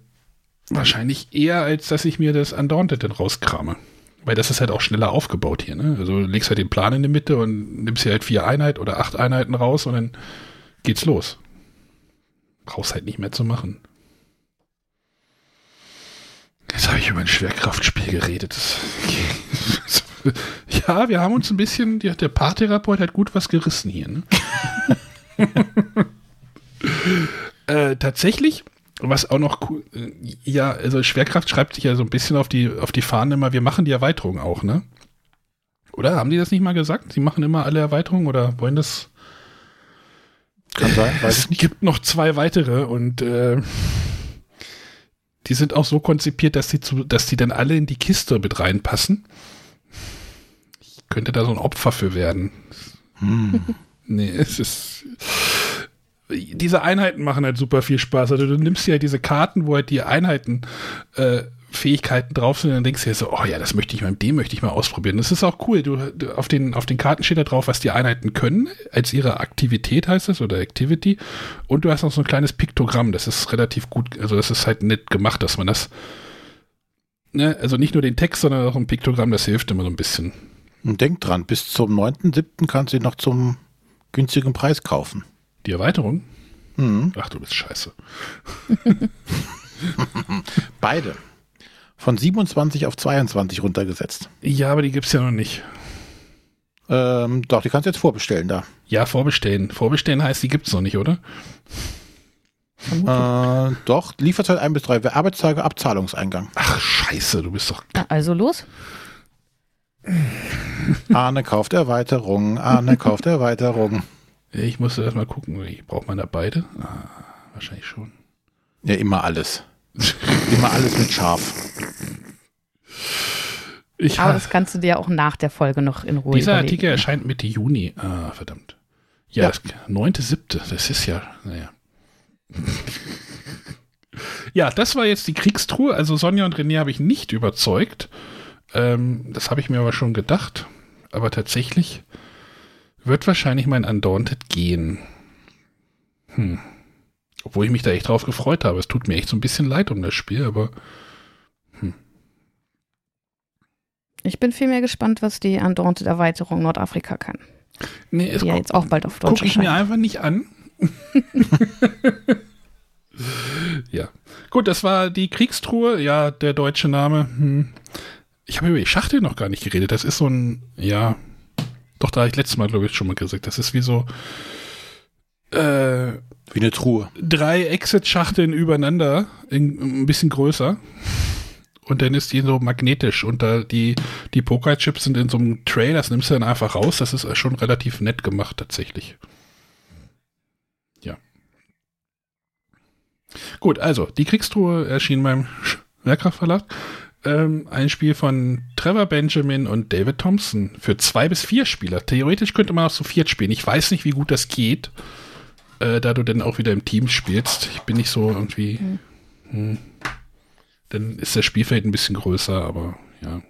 wahrscheinlich eher, als dass ich mir das Undaunted dann rauskrame. Weil das ist halt auch schneller aufgebaut hier. Ne? Also du legst halt den Plan in die Mitte und nimmst hier halt vier Einheiten oder acht Einheiten raus und dann geht's los. Brauchst halt nicht mehr zu machen. Jetzt habe ich über ein Schwerkraftspiel geredet. Das, ja, wir haben uns ein bisschen, der, Paartherapeut hat gut was gerissen hier. Ne? äh, tatsächlich, was auch noch cool, äh, ja, also Schwerkraft schreibt sich ja so ein bisschen auf die, auf die Fahnen immer, wir machen die Erweiterung auch, ne? Oder haben die das nicht mal gesagt? Sie machen immer alle Erweiterungen oder wollen das? Kann sein, weiß es nicht. gibt noch zwei weitere und äh, die sind auch so konzipiert, dass die, zu, dass die dann alle in die Kiste mit reinpassen. Könnte da so ein Opfer für werden. Nee, es ist. Diese Einheiten machen halt super viel Spaß. Also du nimmst dir halt diese Karten, wo halt die Einheiten äh, Fähigkeiten drauf sind, und dann denkst du dir so, oh ja, das möchte ich mal, dem möchte ich mal ausprobieren. Das ist auch cool. Du, du, auf, den, auf den Karten steht da drauf, was die Einheiten können, als ihre Aktivität heißt es, oder Activity. Und du hast noch so ein kleines Piktogramm, das ist relativ gut, also das ist halt nett gemacht, dass man das, ne, also nicht nur den Text, sondern auch ein Piktogramm, das hilft immer so ein bisschen. Und denk dran, bis zum 9.7. kannst du ihn noch zum günstigen Preis kaufen. Die Erweiterung? Mhm. Ach, du bist scheiße. Beide. Von 27 auf 22 runtergesetzt. Ja, aber die gibt's ja noch nicht. Ähm, doch, die kannst du jetzt vorbestellen da. Ja, vorbestellen. Vorbestellen heißt, die gibt's noch nicht, oder? Äh, doch, Lieferzeit 1 bis 3, Arbeitstage, Abzahlungseingang. Ach, scheiße, du bist doch. Na, also los. Arne kauft Erweiterung, Arne kauft Erweiterung. Ich musste erst mal gucken. Braucht man da beide? Ah, wahrscheinlich schon. Ja, immer alles. immer alles mit scharf. Ich Aber das kannst du dir auch nach der Folge noch in Ruhe dieser überlegen. Artikel erscheint Mitte Juni. Ah, verdammt. Ja, Ja. das 9.7. Das ist ja, naja. ja, das war jetzt die Kriegstruhe. Also Sonja und René habe ich nicht überzeugt. Ähm, das habe ich mir aber schon gedacht. Aber tatsächlich wird wahrscheinlich mein Undaunted gehen. Hm. Obwohl ich mich da echt drauf gefreut habe. Es tut mir echt so ein bisschen leid um das Spiel, aber Ich bin vielmehr gespannt, was die Undaunted Erweiterung Nordafrika kann. nee, es Die ja jetzt auch bald auf Deutsch gucke ich mir einfach nicht an. ja. Gut, das war die Kriegstruhe. Ja, der deutsche Name. Hm. Ich habe über die Schachtel noch gar nicht geredet. Das ist so ein, ja, doch, da habe ich letztes Mal, glaube ich, schon mal gesagt. Das ist wie so äh, Wie eine Truhe. drei Exit-Schachteln übereinander, in, ein bisschen größer. Und dann ist die so magnetisch und da die, die Pokerchips sind in so einem Tray, das nimmst du dann einfach raus. Das ist schon relativ nett gemacht tatsächlich. Ja. Gut, also, die Kriegstruhe erschien beim Sch- Merkraft Verlag. Ähm, ein Spiel von Trevor Benjamin und David Thompson für zwei bis vier Spieler. Theoretisch könnte man auch so viert spielen. Ich weiß nicht, wie gut das geht, äh, da du dann auch wieder im Team spielst. Ich bin nicht so irgendwie. Mhm. Hm. Dann ist das Spielfeld ein bisschen größer, aber ja.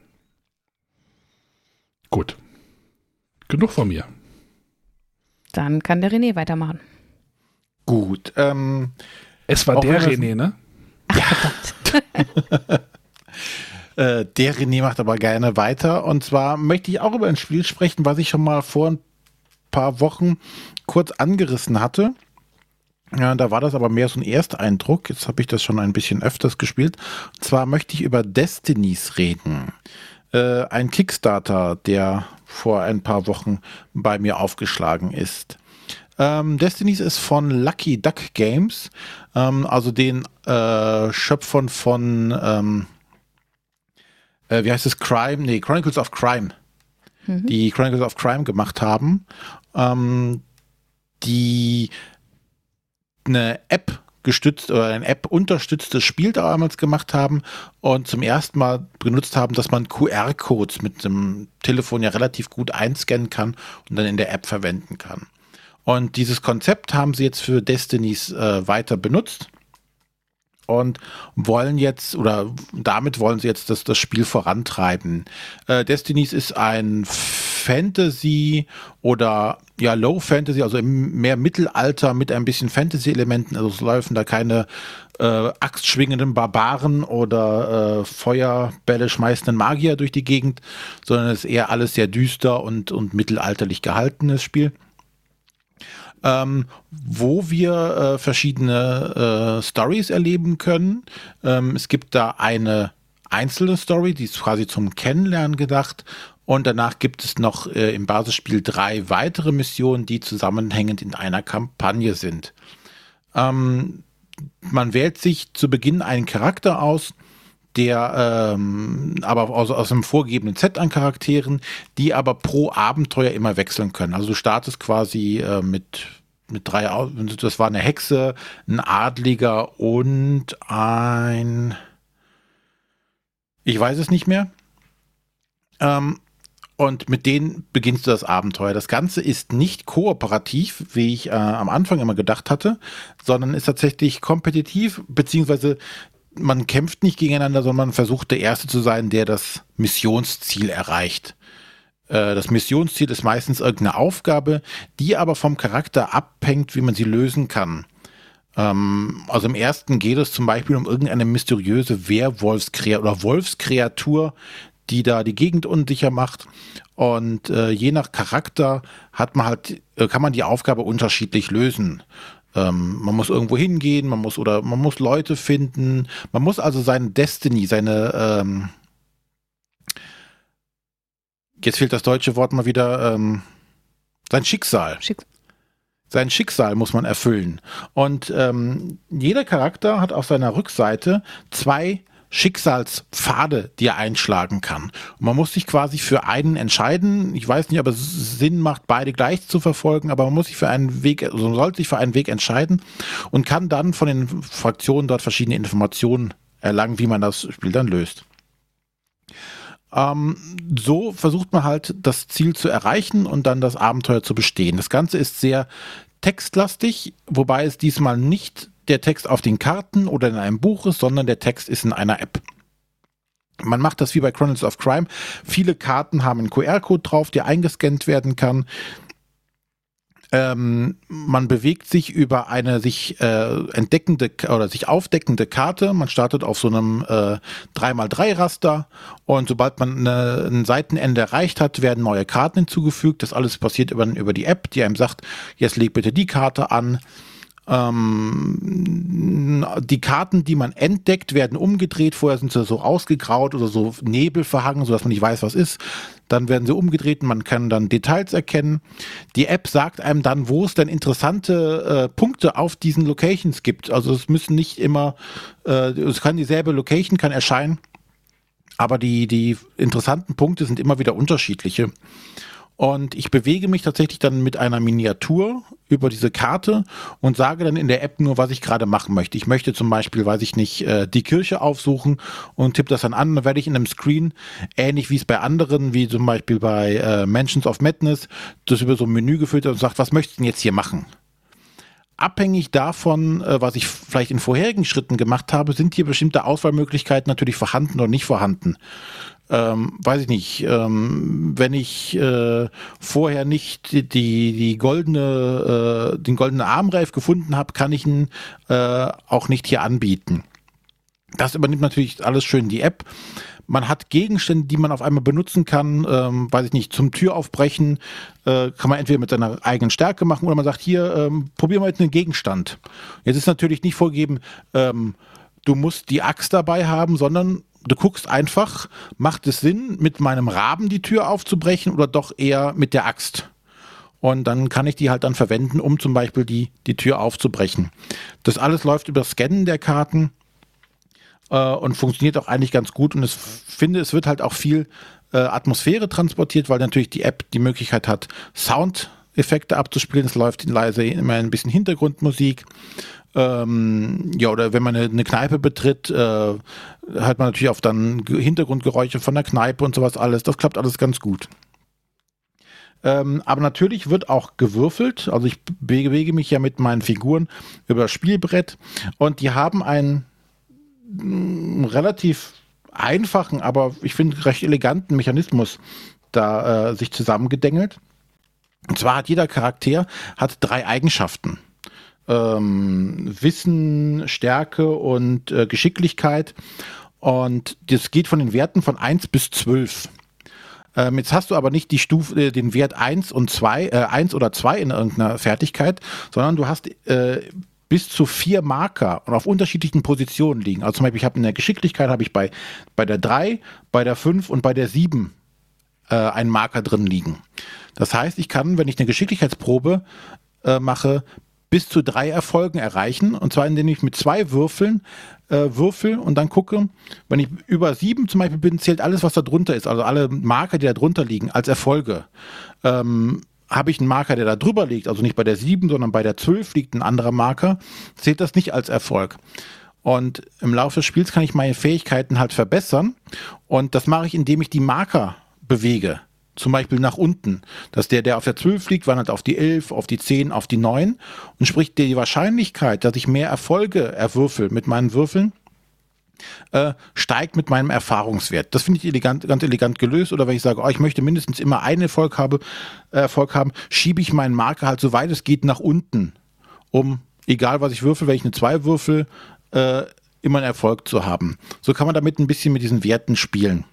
Gut. Genug von mir. Dann kann der René weitermachen. Gut. Ähm, es war der René, ne? Ja. äh, der René macht aber gerne weiter. Und zwar möchte ich auch über ein Spiel sprechen, was ich schon mal vor ein paar Wochen kurz angerissen hatte. Ja, da war das aber mehr so ein Ersteindruck. Jetzt habe ich das schon ein bisschen öfters gespielt. Und zwar möchte ich über Destinies reden. Äh, ein Kickstarter, der vor ein paar Wochen bei mir aufgeschlagen ist. Ähm, Destinies ist von Lucky Duck Games, ähm, also den äh, Schöpfern von, ähm, äh, wie heißt es, Crime, nee, Chronicles of Crime, mhm. die Chronicles of Crime gemacht haben, ähm, die eine App gestützt oder ein App unterstütztes Spiel damals gemacht haben und zum ersten Mal benutzt haben, dass man QR-Codes mit dem Telefon ja relativ gut einscannen kann und dann in der App verwenden kann. Und dieses Konzept haben sie jetzt für Destinies äh, weiter benutzt und wollen jetzt oder damit wollen sie jetzt das, das Spiel vorantreiben. Äh, Destinies ist ein Fantasy oder ja Low Fantasy, also mehr Mittelalter mit ein bisschen Fantasy-Elementen. Also es laufen da keine äh, axtschwingenden Barbaren oder äh, Feuerbälle schmeißenden Magier durch die Gegend, sondern es ist eher alles sehr düster und, und mittelalterlich gehaltenes Spiel ähm, wo wir äh, verschiedene äh, Stories erleben können. Ähm, es gibt da eine einzelne Story, die ist quasi zum Kennenlernen gedacht. Und danach gibt es noch äh, im Basisspiel drei weitere Missionen, die zusammenhängend in einer Kampagne sind. Ähm, man wählt sich zu Beginn einen Charakter aus, der ähm, aber aus, aus einem vorgegebenen Set an Charakteren, die aber pro Abenteuer immer wechseln können. Also du startest quasi äh, mit mit drei, das war eine Hexe, ein Adliger und ein, ich weiß es nicht mehr. Ähm, und mit denen beginnst du das Abenteuer. Das Ganze ist nicht kooperativ, wie ich äh, am Anfang immer gedacht hatte, sondern ist tatsächlich kompetitiv, beziehungsweise man kämpft nicht gegeneinander, sondern man versucht der Erste zu sein, der das Missionsziel erreicht. Äh, das Missionsziel ist meistens irgendeine Aufgabe, die aber vom Charakter abhängt, wie man sie lösen kann. Ähm, also im ersten geht es zum Beispiel um irgendeine mysteriöse Werwolfskreatur oder Wolfskreatur, die da die Gegend unsicher macht. Und äh, je nach Charakter hat man halt, äh, kann man die Aufgabe unterschiedlich lösen. Ähm, man muss irgendwo hingehen, man muss oder man muss Leute finden. Man muss also seine Destiny, seine ähm, jetzt fehlt das deutsche Wort mal wieder, ähm, sein Schicksal. Schick sein Schicksal muss man erfüllen. Und ähm, jeder Charakter hat auf seiner Rückseite zwei Schicksalspfade, die er einschlagen kann. Und man muss sich quasi für einen entscheiden. Ich weiß nicht, ob es Sinn macht, beide gleich zu verfolgen, aber man muss sich für einen Weg, also man sollte sich für einen Weg entscheiden und kann dann von den Fraktionen dort verschiedene Informationen erlangen, wie man das Spiel dann löst. Ähm, so versucht man halt das Ziel zu erreichen und dann das Abenteuer zu bestehen. Das Ganze ist sehr textlastig, wobei es diesmal nicht der Text auf den Karten oder in einem Buch ist, sondern der Text ist in einer App. Man macht das wie bei Chronicles of Crime. Viele Karten haben einen QR-Code drauf, der eingescannt werden kann. Ähm, man bewegt sich über eine sich äh, entdeckende oder sich aufdeckende Karte. Man startet auf so einem äh, 3x3-Raster und sobald man eine, ein Seitenende erreicht hat, werden neue Karten hinzugefügt. Das alles passiert über, über die App, die einem sagt, jetzt leg bitte die Karte an. Ähm, die Karten, die man entdeckt, werden umgedreht. Vorher sind sie so ausgegraut oder so Nebel verhangen, sodass man nicht weiß, was ist. Dann werden sie umgedreht und man kann dann Details erkennen. Die App sagt einem dann, wo es denn interessante äh, Punkte auf diesen Locations gibt. Also es müssen nicht immer, äh, es kann dieselbe Location kann erscheinen, aber die, die interessanten Punkte sind immer wieder unterschiedliche. Und ich bewege mich tatsächlich dann mit einer Miniatur über diese Karte und sage dann in der App nur, was ich gerade machen möchte. Ich möchte zum Beispiel, weiß ich nicht, äh, die Kirche aufsuchen und tippe das dann an. Dann werde ich in einem Screen, ähnlich wie es bei anderen, wie zum Beispiel bei äh, Mansions of Madness, das über so ein Menü geführt und sagt, was möchtest du denn jetzt hier machen? abhängig davon, äh, was ich vielleicht in vorherigen Schritten gemacht habe, sind hier bestimmte Auswahlmöglichkeiten natürlich vorhanden oder nicht vorhanden. Ähm, weiß ich nicht, ähm, wenn ich äh, vorher nicht die, die goldene, äh, den goldenen Armreif gefunden habe, kann ich ihn äh, auch nicht hier anbieten. Das übernimmt natürlich alles schön die App. Man hat Gegenstände, die man auf einmal benutzen kann, ähm, weiß ich nicht, zum Türaufbrechen, äh, kann man entweder mit seiner eigenen Stärke machen oder man sagt, hier, ähm, probieren wir jetzt einen Gegenstand. Jetzt ist natürlich nicht vorgegeben, ähm, du musst die Axt dabei haben, sondern du guckst einfach, macht es Sinn, mit meinem Raben die Tür aufzubrechen oder doch eher mit der Axt? Und dann kann ich die halt dann verwenden, um zum Beispiel die, die Tür aufzubrechen. Das alles läuft über Scannen der Karten äh, und funktioniert auch eigentlich ganz gut. Und ich finde, es wird halt auch viel äh, Atmosphäre transportiert, weil natürlich die App die Möglichkeit hat, Soundeffekte abzuspielen. Es läuft leise immer ein bisschen Hintergrundmusik. Ähm, ja, oder wenn man eine, eine Kneipe betritt, äh, hört man natürlich auch dann Hintergrundgeräusche von der Kneipe und sowas alles. Das klappt alles ganz gut. Ähm, aber natürlich wird auch gewürfelt. Also ich bewege mich ja mit meinen Figuren über das Spielbrett und die haben ein relativ einfachen, aber ich finde recht eleganten Mechanismus da äh, sich zusammengedengelt. Und zwar hat jeder Charakter hat drei Eigenschaften. Ähm, Wissen, Stärke und äh, Geschicklichkeit. Und das geht von den Werten von 1 bis 12. Ähm, jetzt hast du aber nicht die Stufe, äh, den Wert 1 und 2, äh, 1 oder 2 in irgendeiner Fertigkeit, sondern du hast äh, bis zu vier Marker und auf unterschiedlichen Positionen liegen. Also zum Beispiel, ich habe in der Geschicklichkeit habe ich bei, bei der 3, bei der 5 und bei der 7 äh, einen Marker drin liegen. Das heißt, ich kann, wenn ich eine Geschicklichkeitsprobe äh, mache, bis zu drei Erfolgen erreichen. Und zwar, indem ich mit zwei Würfeln äh, würfel und dann gucke, wenn ich über sieben zum Beispiel bin, zählt alles, was da drunter ist, also alle Marker, die da drunter liegen, als Erfolge. Ähm, habe ich einen Marker, der da drüber liegt, also nicht bei der 7, sondern bei der 12 liegt ein anderer Marker, zählt das nicht als Erfolg. Und im Laufe des Spiels kann ich meine Fähigkeiten halt verbessern. Und das mache ich, indem ich die Marker bewege. Zum Beispiel nach unten. Dass der, der auf der 12 liegt, wandert auf die 11, auf die 10, auf die 9. Und sprich, die Wahrscheinlichkeit, dass ich mehr Erfolge erwürfel mit meinen Würfeln, äh, steigt mit meinem Erfahrungswert. Das finde ich elegant, ganz elegant gelöst. Oder wenn ich sage, oh, ich möchte mindestens immer einen Erfolg, habe, äh, Erfolg haben, schiebe ich meinen Marker halt so weit es geht nach unten, um, egal was ich würfel, wenn ich eine 2 würfel, äh, immer einen Erfolg zu haben. So kann man damit ein bisschen mit diesen Werten spielen.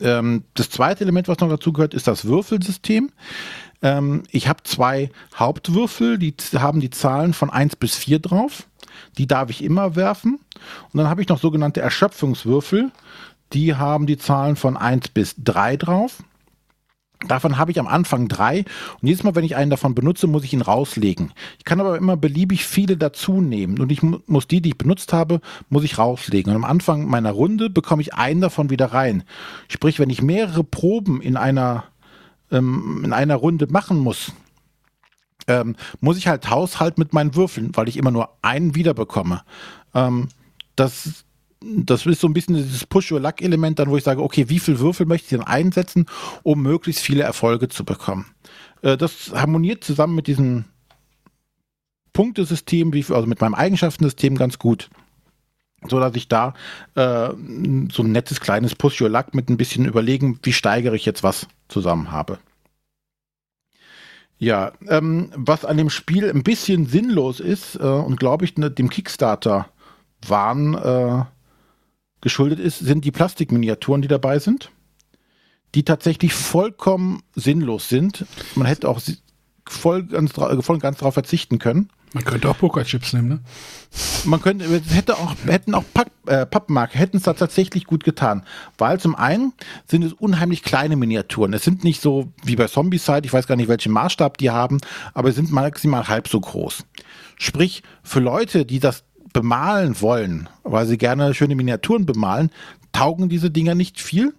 Ähm, das zweite Element, was noch dazu gehört, ist das Würfelsystem. Ähm, ich habe zwei Hauptwürfel, die haben die Zahlen von 1 bis 4 drauf. Die darf ich immer werfen. Und dann habe ich noch sogenannte Erschöpfungswürfel. Die haben die Zahlen von 1 bis 3 drauf. Davon habe ich am Anfang drei und jedes Mal, wenn ich einen davon benutze, muss ich ihn rauslegen. Ich kann aber immer beliebig viele dazu nehmen und ich muss die, die ich benutzt habe, muss ich rauslegen. Und am Anfang meiner Runde bekomme ich einen davon wieder rein. Sprich, wenn ich mehrere Proben in einer, ähm, in einer Runde machen muss, ähm, muss ich halt Haushalt mit meinen Würfeln, weil ich immer nur einen wiederbekomme. Ähm, das, das ist so ein bisschen dieses Push-Your-Luck-Element, dann wo ich sage, okay, wie viele Würfel möchte ich denn einsetzen, um möglichst viele Erfolge zu bekommen. Äh, das harmoniert zusammen mit diesem Punktesystem, also mit meinem Eigenschaftensystem ganz gut so dass ich da äh, so ein nettes kleines Push Your Luck mit ein bisschen überlegen, wie steigere ich jetzt was zusammen habe. Ja, ähm, was an dem Spiel ein bisschen sinnlos ist äh, und glaube ich ne, dem Kickstarter Wahn äh, geschuldet ist, sind die Plastikminiaturen, die dabei sind, die tatsächlich vollkommen sinnlos sind. Man hätte auch voll ganz, voll ganz darauf verzichten können. Man könnte auch Pokerchips nehmen, ne? Man könnte, hätte auch, hätten auch Papp, äh, Pappmarke, hätten es da tatsächlich gut getan. Weil zum einen sind es unheimlich kleine Miniaturen. Es sind nicht so wie bei Zombicide, ich weiß gar nicht, welchen Maßstab die haben, aber sind maximal halb so groß. Sprich, für Leute, die das bemalen wollen, weil sie gerne schöne Miniaturen bemalen, taugen diese Dinger nicht viel.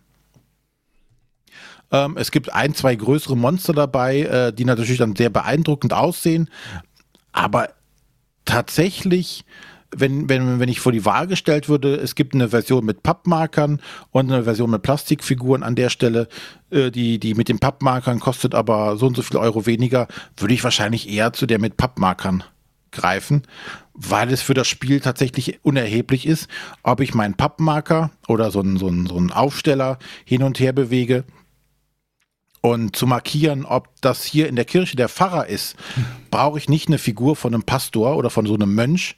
Ähm, es gibt ein, zwei größere Monster dabei, äh, die natürlich dann sehr beeindruckend aussehen. Aber tatsächlich, wenn, wenn, wenn ich vor die Wahl gestellt würde, es gibt eine Version mit Pappmarkern und eine Version mit Plastikfiguren an der Stelle, äh, die, die mit den Pappmarkern kostet aber so und so viel Euro weniger, würde ich wahrscheinlich eher zu der mit Pappmarkern greifen, weil es für das Spiel tatsächlich unerheblich ist, ob ich meinen Pappmarker oder so einen, so einen, so einen Aufsteller hin und her bewege und zu markieren, ob das hier in der Kirche der Pfarrer ist, brauche ich nicht eine Figur von einem Pastor oder von so einem Mönch.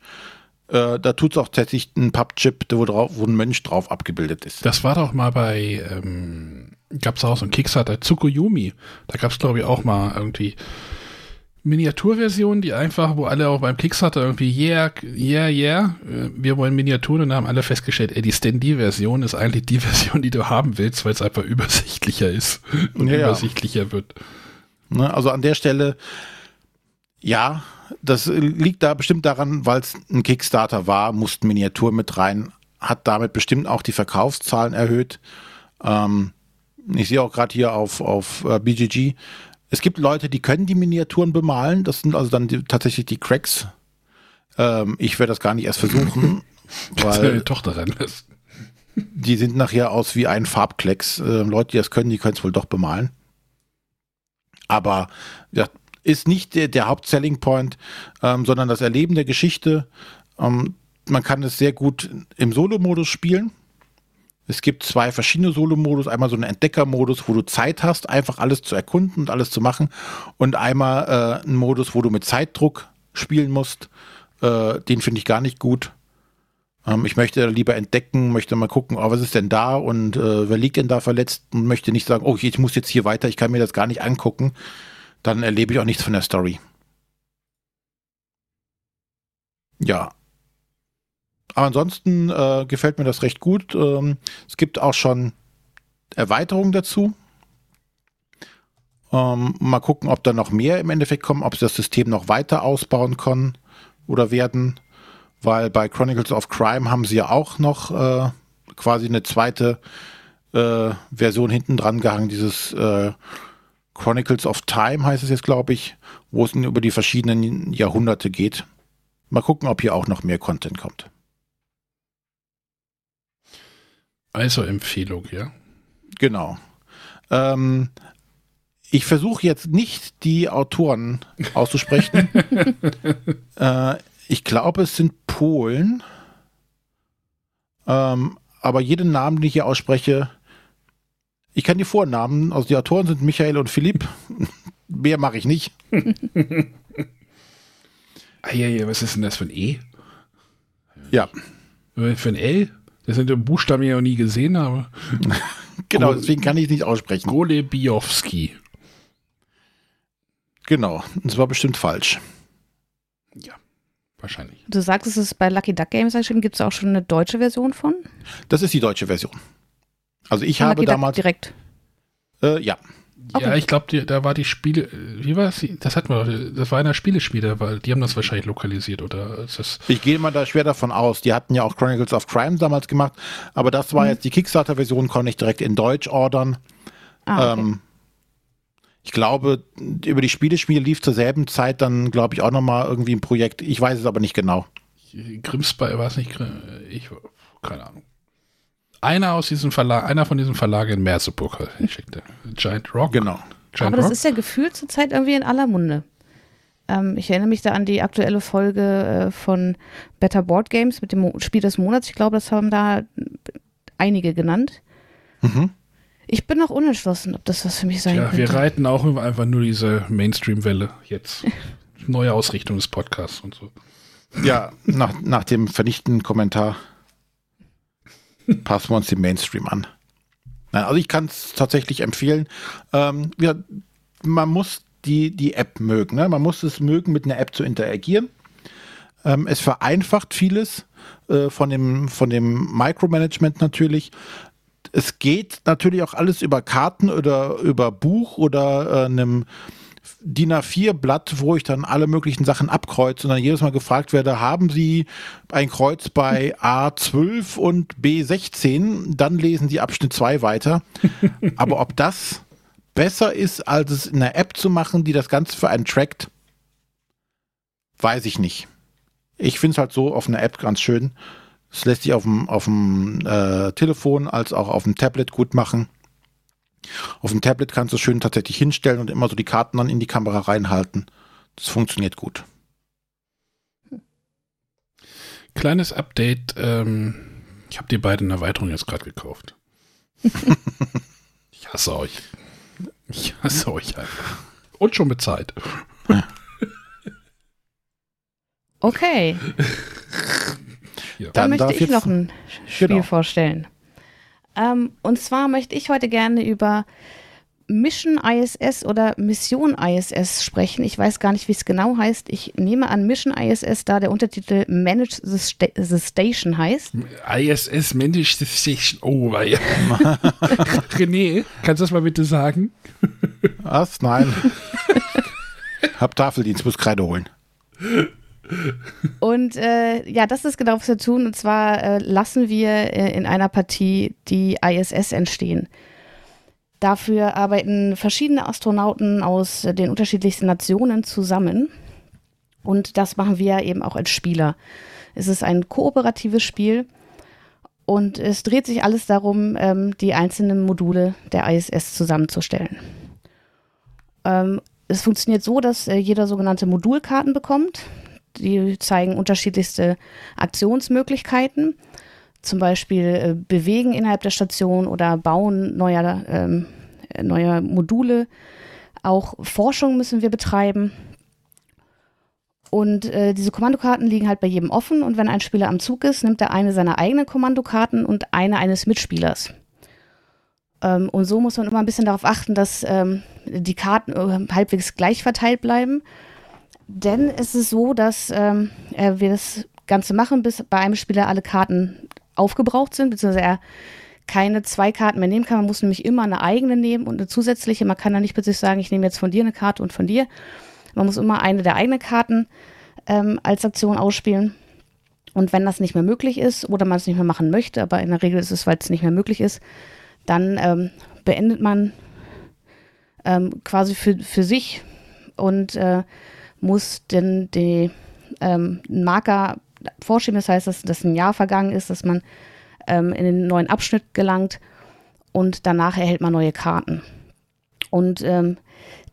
Äh, da tut es auch tatsächlich ein Pappchip, wo, drauf, wo ein Mönch drauf abgebildet ist. Das war doch mal bei, ähm, gab es auch so ein Kickstarter, Tsukuyomi. Da gab es, glaube ich, auch mal irgendwie Miniaturversionen, die einfach, wo alle auch beim Kickstarter irgendwie, yeah, yeah, yeah, äh, wir wollen Miniaturen und haben alle festgestellt, ey, die Standy-Version ist eigentlich die Version, die du haben willst, weil es einfach übersichtlicher ist und ja, übersichtlicher ja. wird. Ne, also an der Stelle, ja, das liegt da bestimmt daran, weil es ein Kickstarter war, mussten Miniaturen mit rein, hat damit bestimmt auch die Verkaufszahlen erhöht. Ähm, ich sehe auch gerade hier auf, auf äh, BGG, es gibt Leute, die können die Miniaturen bemalen. Das sind also dann die, tatsächlich die Cracks. Ähm, ich werde das gar nicht erst versuchen. weil deine Tochter ranlässt. Die sind nachher aus wie ein Farbklecks. Äh, Leute, die das können, die können es wohl doch bemalen. Aber ja, ist nicht der, der Hauptselling Point, ähm, sondern das Erleben der Geschichte. Ähm, man kann es sehr gut im Solo-Modus spielen. Es gibt zwei verschiedene Solo-Modus. Einmal so einen Entdecker-Modus, wo du Zeit hast, einfach alles zu erkunden und alles zu machen. Und einmal äh, einen Modus, wo du mit Zeitdruck spielen musst. Äh, den finde ich gar nicht gut. Ähm, ich möchte lieber entdecken, möchte mal gucken, oh, was ist denn da und äh, wer liegt denn da verletzt und möchte nicht sagen, oh, ich muss jetzt hier weiter, ich kann mir das gar nicht angucken. Dann erlebe ich auch nichts von der Story. Ja, aber ansonsten äh, gefällt mir das recht gut. Ähm, es gibt auch schon Erweiterungen dazu. Ähm, mal gucken, ob da noch mehr im Endeffekt kommen, ob sie das System noch weiter ausbauen können oder werden. Weil bei Chronicles of Crime haben sie ja auch noch äh, quasi eine zweite äh, Version hinten dran gehangen, dieses äh, Chronicles of Time heißt es jetzt, glaube ich, wo es über die verschiedenen Jahrhunderte geht. Mal gucken, ob hier auch noch mehr Content kommt. Also Empfehlung, ja. Genau. Ähm, ich versuche jetzt nicht die Autoren auszusprechen. äh, ich glaube, es sind Polen. Ähm, aber jeden Namen, den ich hier ausspreche, ich kann die Vornamen, also die Autoren sind Michael und Philipp. Mehr mache ich nicht. ah, ja, ja, was ist denn das für ein E? Ja. Für ein L? Das sind Buchstaben, die ich noch nie gesehen habe. genau, deswegen kann ich nicht aussprechen. Golebiowski. Genau, das war bestimmt falsch. Ja, wahrscheinlich. Du sagst, es ist bei Lucky Duck Games erschienen. Gibt es auch schon eine deutsche Version von? Das ist die deutsche Version. Also ich von habe Lucky damals. Duck direkt. Äh, ja. Okay. Ja, ich glaube, da war die Spiele, wie war es? Das hatten wir das war einer Spielespiele, weil die haben das wahrscheinlich lokalisiert, oder? Ich gehe mal da schwer davon aus. Die hatten ja auch Chronicles of Crime damals gemacht, aber das war mhm. jetzt die Kickstarter-Version, konnte ich direkt in Deutsch ordern. Ah, okay. ähm, ich glaube, über die Spielespiele lief zur selben Zeit dann, glaube ich, auch nochmal irgendwie ein Projekt. Ich weiß es aber nicht genau. Grimsby war es nicht, ich, keine Ahnung einer aus diesem Verlag, einer von diesen Verlagen in Merseburg schickte. Giant Rock. Genau. Giant Aber das ist ja gefühlt zurzeit irgendwie in aller Munde. Ähm, ich erinnere mich da an die aktuelle Folge äh, von Better Board Games mit dem Mo Spiel des Monats. Ich glaube, das haben da einige genannt. Mhm. Ich bin noch unentschlossen, ob das was für mich sein ja, könnte. Wir reiten auch einfach nur diese Mainstream-Welle jetzt. Neue Ausrichtung des Podcasts und so. Ja, nach, nach dem vernichtenden Kommentar passen wir uns den Mainstream an. Nein, also ich kann es tatsächlich empfehlen. Ähm, ja, man muss die, die App mögen. Ne? Man muss es mögen, mit einer App zu interagieren. Ähm, es vereinfacht vieles äh, von dem, von dem Micromanagement natürlich. Es geht natürlich auch alles über Karten oder über Buch oder äh, einem DIN A4-Blatt, wo ich dann alle möglichen Sachen abkreuze und dann jedes Mal gefragt werde, haben Sie ein Kreuz bei A12 und B16? Dann lesen Sie Abschnitt 2 weiter. Aber ob das besser ist, als es in einer App zu machen, die das Ganze für einen trackt, weiß ich nicht. Ich finde es halt so auf einer App ganz schön. Es lässt sich auf dem, auf dem äh, Telefon als auch auf dem Tablet gut machen. Auf dem Tablet kannst du es schön tatsächlich hinstellen und immer so die Karten dann in die Kamera reinhalten. Das funktioniert gut. Kleines Update. Ähm, ich habe dir beide eine Erweiterung jetzt gerade gekauft. ich hasse euch. Ich hasse euch einfach. Und schon bezahlt. Okay. Ja. Dann, Dann möchte ich noch ein Spiel Genau. vorstellen. Ähm, und zwar möchte ich heute gerne über Mission ISS oder Mission ISS sprechen. Ich weiß gar nicht, wie es genau heißt. Ich nehme an Mission ISS, da der Untertitel Manage the, Sta the Station heißt. ISS Managed Station. Oh, weil. René, kannst du das mal bitte sagen? Was? Nein. Hab Tafeldienst, muss Kreide holen. Und äh, ja, das ist genau, was wir tun. Und zwar äh, lassen wir äh, in einer Partie die ISS entstehen. Dafür arbeiten verschiedene Astronauten aus äh, den unterschiedlichsten Nationen zusammen. Und das machen wir eben auch als Spieler. Es ist ein kooperatives Spiel und es dreht sich alles darum, ähm, die einzelnen Module der ISS zusammenzustellen. Ähm, es funktioniert so, dass äh, jeder sogenannte Modulkarten bekommt. Die zeigen unterschiedlichste Aktionsmöglichkeiten, zum Beispiel äh, Bewegen innerhalb der Station oder Bauen neuer, ähm, äh, neuer Module. Auch Forschung müssen wir betreiben. Und äh, diese Kommandokarten liegen halt bei jedem offen und wenn ein Spieler am Zug ist, nimmt er eine seiner eigenen Kommandokarten und eine eines Mitspielers. Ähm, und so muss man immer ein bisschen darauf achten, dass ähm, die Karten äh, halbwegs gleich verteilt bleiben. Denn es ist so, dass ähm, äh, wir das Ganze machen, bis bei einem Spieler alle Karten aufgebraucht sind, beziehungsweise er keine zwei Karten mehr nehmen kann. Man muss nämlich immer eine eigene nehmen und eine zusätzliche. Man kann da nicht plötzlich sagen, ich nehme jetzt von dir eine Karte und von dir. Man muss immer eine der eigenen Karten ähm, als Aktion ausspielen. Und wenn das nicht mehr möglich ist oder man es nicht mehr machen möchte, aber in der Regel ist es, weil es nicht mehr möglich ist, dann ähm, beendet man ähm, quasi für, für sich und äh, muss denn die ähm, Marker vorschieben. Das heißt, dass, dass ein Jahr vergangen ist, dass man ähm, in den neuen Abschnitt gelangt und danach erhält man neue Karten. Und ähm,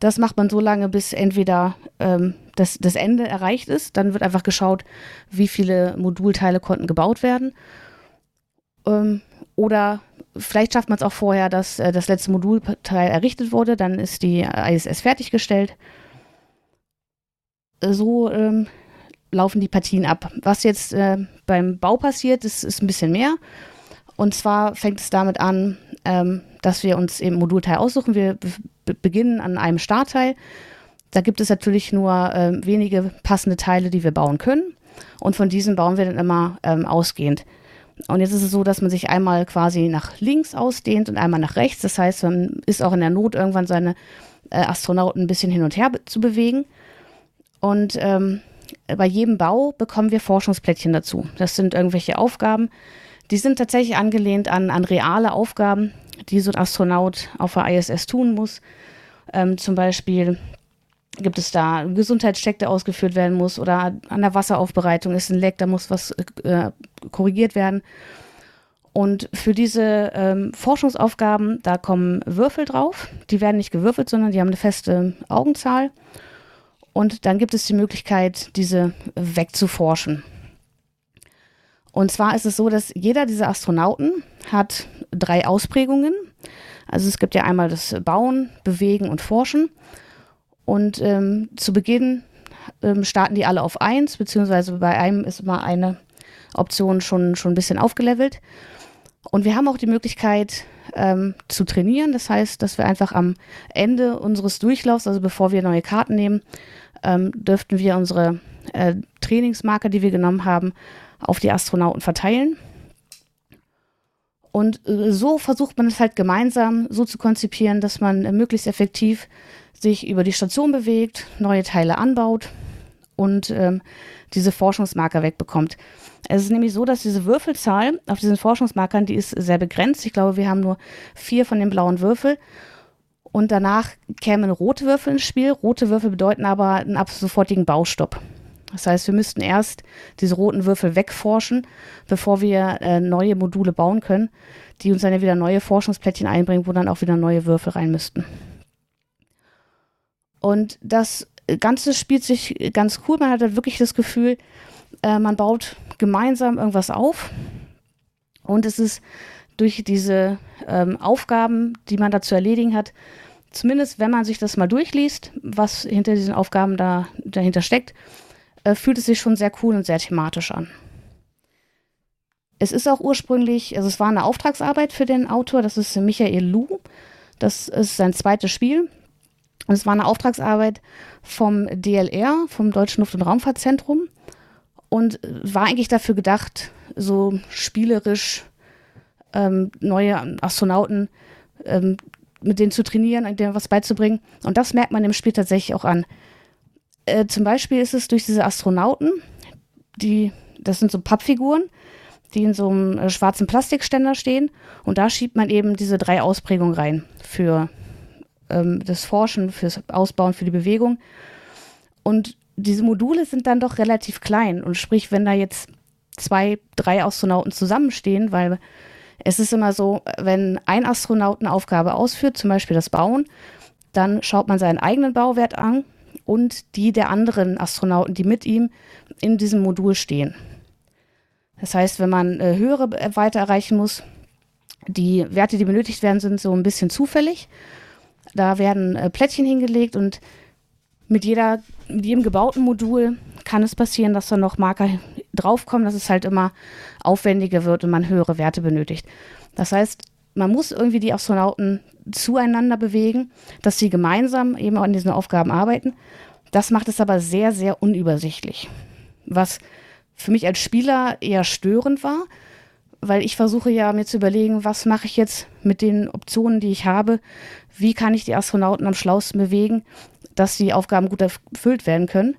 das macht man so lange, bis entweder ähm, das, das Ende erreicht ist. Dann wird einfach geschaut, wie viele Modulteile konnten gebaut werden. Ähm, oder vielleicht schafft man es auch vorher, dass äh, das letzte Modulteil errichtet wurde. Dann ist die ISS fertiggestellt. Äh, So ähm, laufen die Partien ab. Was jetzt äh, beim Bau passiert, ist, ist ein bisschen mehr. Und zwar fängt es damit an, ähm, dass wir uns eben Modulteil aussuchen. Wir be beginnen an einem Startteil. Da gibt es natürlich nur ähm, wenige passende Teile, die wir bauen können. Und von diesen bauen wir dann immer ähm, ausgehend. Und jetzt ist es so, dass man sich einmal quasi nach links ausdehnt und einmal nach rechts. Das heißt, man ist auch in der Not, irgendwann seine äh, Astronauten ein bisschen hin und her be zu bewegen. Und ähm, bei jedem Bau bekommen wir Forschungsplättchen dazu. Das sind irgendwelche Aufgaben. Die sind tatsächlich angelehnt an, an reale Aufgaben, die so ein Astronaut auf der ISS tun muss. Ähm, zum Beispiel gibt es da einen Gesundheitscheck, der ausgeführt werden muss oder an der Wasseraufbereitung ist ein Leck, da muss was äh, korrigiert werden. Und für diese ähm, Forschungsaufgaben, da kommen Würfel drauf. Die werden nicht gewürfelt, sondern die haben eine feste Augenzahl. Und dann gibt es die Möglichkeit, diese wegzuforschen. Und zwar ist es so, dass jeder dieser Astronauten hat drei Ausprägungen. Also es gibt ja einmal das Bauen, Bewegen und Forschen. Und ähm, zu Beginn ähm, starten die alle auf eins, beziehungsweise bei einem ist immer eine Option schon, schon ein bisschen aufgelevelt. Und wir haben auch die Möglichkeit ähm, zu trainieren. Das heißt, dass wir einfach am Ende unseres Durchlaufs, also bevor wir neue Karten nehmen, ähm, dürften wir unsere äh, Trainingsmarker, die wir genommen haben, auf die Astronauten verteilen. Und äh, so versucht man es halt gemeinsam so zu konzipieren, dass man äh, möglichst effektiv sich über die Station bewegt, neue Teile anbaut und ähm, diese Forschungsmarker wegbekommt. Es ist nämlich so, dass diese Würfelzahl auf diesen Forschungsmarkern, die ist sehr begrenzt. Ich glaube, wir haben nur vier von den blauen Würfel. Und danach kämen rote Würfel ins Spiel. Rote Würfel bedeuten aber einen ab sofortigen Baustopp. Das heißt, wir müssten erst diese roten Würfel wegforschen, bevor wir äh, neue Module bauen können, die uns dann wieder neue Forschungsplättchen einbringen, wo dann auch wieder neue Würfel rein müssten. Und das Ganze spielt sich ganz cool. Man hat halt wirklich das Gefühl, äh, man baut gemeinsam irgendwas auf. Und es ist durch diese ähm, Aufgaben, die man da zu erledigen hat, zumindest wenn man sich das mal durchliest, was hinter diesen Aufgaben da dahinter steckt, äh, fühlt es sich schon sehr cool und sehr thematisch an. Es ist auch ursprünglich, also es war eine Auftragsarbeit für den Autor, das ist Michael Lu. Das ist sein zweites Spiel. Und es war eine Auftragsarbeit vom DLR, vom Deutschen Luft- und Raumfahrtzentrum. Und war eigentlich dafür gedacht, so spielerisch ähm, neue Astronauten ähm, mit denen zu trainieren, denen was beizubringen. Und das merkt man im Spiel tatsächlich auch an. Äh, zum Beispiel ist es durch diese Astronauten, die, das sind so Pappfiguren, die in so einem äh, schwarzen Plastikständer stehen. Und da schiebt man eben diese drei Ausprägungen rein für ähm, das Forschen, fürs Ausbauen, für die Bewegung. Und diese Module sind dann doch relativ klein. Und sprich, wenn da jetzt zwei, drei Astronauten zusammenstehen, weil es ist immer so, wenn ein Astronaut eine Aufgabe ausführt, zum Beispiel das Bauen, dann schaut man seinen eigenen Bauwert an und die der anderen Astronauten, die mit ihm in diesem Modul stehen. Das heißt, wenn man äh, höhere Weite erreichen muss, die Werte, die benötigt werden, sind so ein bisschen zufällig. Da werden äh, Plättchen hingelegt und mit, jeder, mit jedem gebauten Modul kann es passieren, dass da noch Marker draufkommen, dass es halt immer aufwendiger wird und man höhere Werte benötigt. Das heißt, man muss irgendwie die Astronauten zueinander bewegen, dass sie gemeinsam eben an diesen Aufgaben arbeiten. Das macht es aber sehr, sehr unübersichtlich. Was für mich als Spieler eher störend war, weil ich versuche ja mir zu überlegen, was mache ich jetzt mit den Optionen, die ich habe, wie kann ich die Astronauten am schlausten bewegen, dass die Aufgaben gut erfüllt werden können.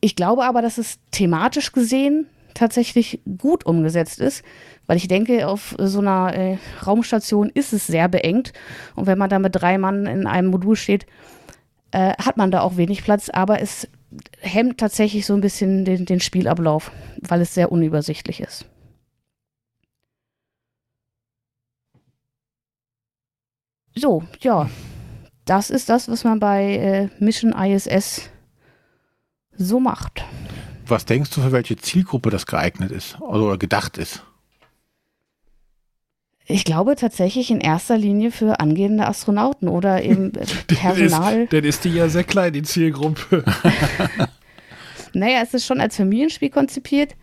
Ich glaube aber, dass es thematisch gesehen tatsächlich gut umgesetzt ist, weil ich denke, auf so einer äh, Raumstation ist es sehr beengt und wenn man da mit drei Mann in einem Modul steht, äh, hat man da auch wenig Platz, aber es hemmt tatsächlich so ein bisschen den, den Spielablauf, weil es sehr unübersichtlich ist. So, ja, das ist das, was man bei äh, Mission ISS so macht. Was denkst du, für welche Zielgruppe das geeignet ist oder gedacht ist? Ich glaube tatsächlich in erster Linie für angehende Astronauten oder eben Personal. Dann ist, ist die ja sehr klein, die Zielgruppe. naja, es ist schon als Familienspiel konzipiert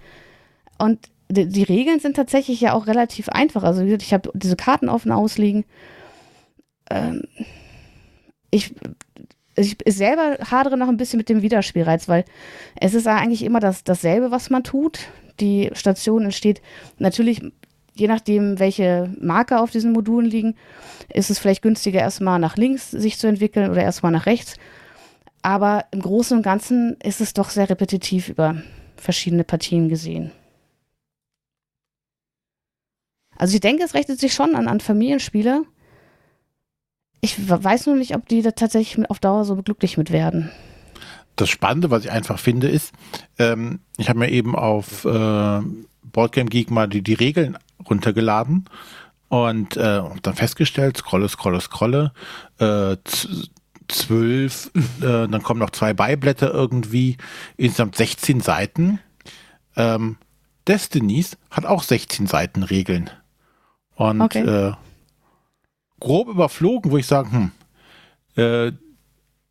und die, die, Regeln sind tatsächlich ja auch relativ einfach. Also ich habe diese Karten offen ausliegen. Ähm, ich ich selber hadere noch ein bisschen mit dem Wiederspielreiz, weil es ist eigentlich immer das, dasselbe, was man tut. Die Station entsteht natürlich, je nachdem, welche Marker auf diesen Modulen liegen, ist es vielleicht günstiger, erstmal nach links sich zu entwickeln oder erstmal nach rechts. Aber im Großen und Ganzen ist es doch sehr repetitiv über verschiedene Partien gesehen. Also ich denke, es rechnet sich schon an, an Familienspiele, ich weiß nur nicht, ob die da tatsächlich auf Dauer so glücklich mit werden. Das Spannende, was ich einfach finde, ist, ähm, ich habe mir eben auf äh, Boardgame Geek mal die, die Regeln runtergeladen und äh, dann festgestellt, scrolle, scrolle, scrolle, äh, zwölf, äh, dann kommen noch zwei Beiblätter irgendwie, insgesamt 16 Seiten. Ähm, Destinies hat auch 16 Seiten Regeln. Und okay. äh, grob überflogen, wo ich sage, hm, äh,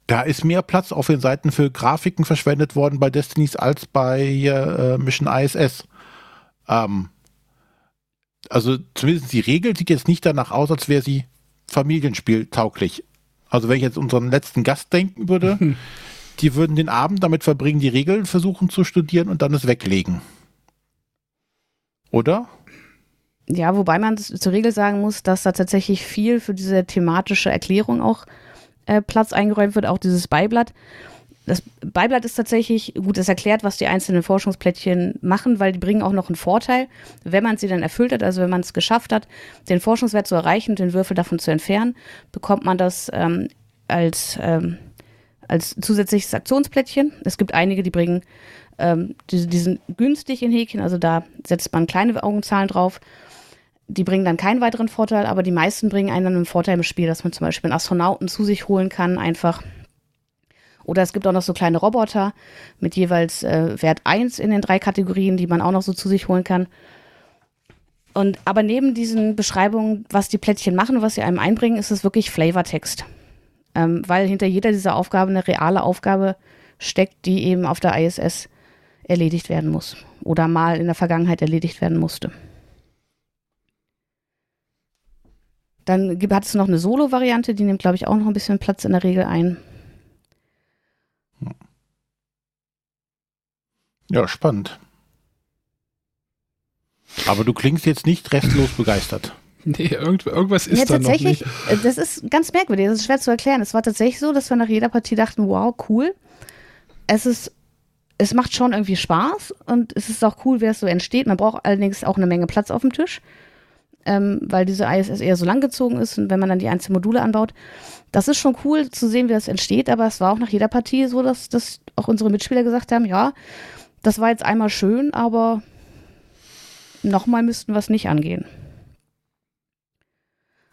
da ist mehr Platz auf den Seiten für Grafiken verschwendet worden bei Destinies als bei äh, Mission ISS. Ähm, also zumindest die Regel sieht jetzt nicht danach aus, als wäre sie familienspieltauglich. Also wenn ich jetzt unseren letzten Gast denken würde, die würden den Abend damit verbringen, die Regeln versuchen zu studieren und dann es weglegen. Oder? Ja, wobei man zur Regel sagen muss, dass da tatsächlich viel für diese thematische Erklärung auch äh, Platz eingeräumt wird, auch dieses Beiblatt. das Beiblatt ist tatsächlich, gut, es erklärt, was die einzelnen Forschungsplättchen machen, weil die bringen auch noch einen Vorteil, wenn man sie dann erfüllt hat, also wenn man es geschafft hat, den Forschungswert zu erreichen und den Würfel davon zu entfernen, bekommt man das ähm, als, ähm, als zusätzliches Aktionsplättchen. Es gibt einige, die bringen, ähm, die, die sind günstig in Häkchen, also da setzt man kleine Augenzahlen drauf. Die bringen dann keinen weiteren Vorteil, aber die meisten bringen einen dann einen Vorteil im Spiel, dass man zum Beispiel einen Astronauten zu sich holen kann, einfach oder es gibt auch noch so kleine Roboter mit jeweils äh, Wert 1 in den drei Kategorien, die man auch noch so zu sich holen kann. Und aber neben diesen Beschreibungen, was die Plättchen machen, was sie einem einbringen, ist es wirklich Flavortext. Ähm, weil hinter jeder dieser Aufgaben eine reale Aufgabe steckt, die eben auf der ISS erledigt werden muss. Oder mal in der Vergangenheit erledigt werden musste. Dann hat es noch eine Solo-Variante, die nimmt, glaube ich, auch noch ein bisschen Platz in der Regel ein. Ja, spannend. Aber du klingst jetzt nicht restlos begeistert. Nee, irgend, irgendwas ist ja, da noch nicht. Äh, das ist ganz merkwürdig, das ist schwer zu erklären. Es war tatsächlich so, dass wir nach jeder Partie dachten, wow, cool. Es ist, es macht schon irgendwie Spaß und es ist auch cool, wie es so entsteht. Man braucht allerdings auch eine Menge Platz auf dem Tisch, ähm, weil diese ISS eher so langgezogen ist und wenn man dann die einzelnen Module anbaut. Das ist schon cool zu sehen, wie das entsteht, aber es war auch nach jeder Partie so, dass, dass auch unsere Mitspieler gesagt haben, ja, das war jetzt einmal schön, aber nochmal müssten wir es nicht angehen.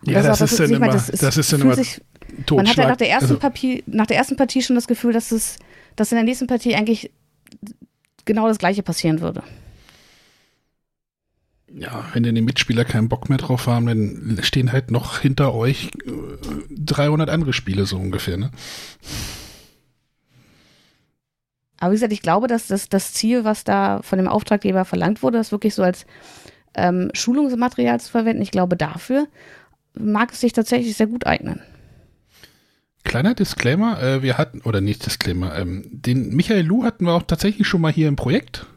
Ja, das, das, ist dann immer, das, ist, das ist dann immer sich, Man hat ja nach der, ersten also, Partie, nach der ersten Partie schon das Gefühl, dass, es, dass in der nächsten Partie eigentlich genau das Gleiche passieren würde. Ja, wenn denn die Mitspieler keinen Bock mehr drauf haben, dann stehen halt noch hinter euch 300 äh, andere Spiele so ungefähr, ne? Aber wie gesagt, ich glaube, dass das, das Ziel, was da von dem Auftraggeber verlangt wurde, das wirklich so als ähm, Schulungsmaterial zu verwenden, ich glaube, dafür mag es sich tatsächlich sehr gut eignen. Kleiner Disclaimer, äh, wir hatten, oder nicht Disclaimer, ähm, den Michael Lu hatten wir auch tatsächlich schon mal hier im Projekt.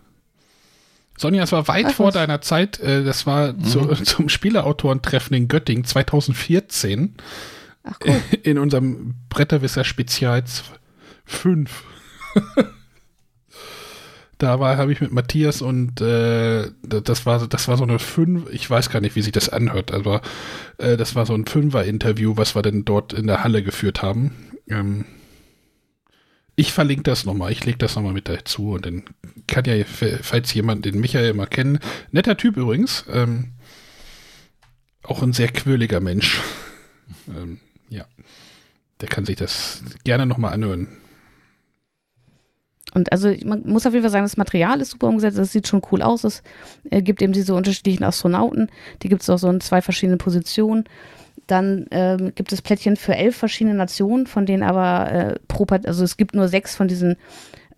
Sonja, es war weit Ach, vor was? deiner Zeit, äh, das war mhm. zu, zum Spieleautorentreffen in Göttingen 2014. Ach, cool. In unserem Bretterwisser Spezial 5. da war, habe ich mit Matthias und äh, das war das war so eine fünf, ich weiß gar nicht, wie sich das anhört, aber äh, das war so ein Fünfer-Interview, was wir denn dort in der Halle geführt haben. Ähm, ich verlinke das nochmal, ich lege das nochmal mit dazu und dann kann ja, falls jemand den Michael mal kennen, netter Typ übrigens, ähm, auch ein sehr quirliger Mensch. ähm, ja, der kann sich das gerne nochmal anhören. Und also man muss auf jeden Fall sagen, das Material ist super umgesetzt, das sieht schon cool aus. Es äh, gibt eben diese unterschiedlichen Astronauten, die gibt es auch so in zwei verschiedenen Positionen. Dann ähm, gibt es Plättchen für elf verschiedene Nationen, von denen aber äh, pro Part also es gibt nur sechs von diesen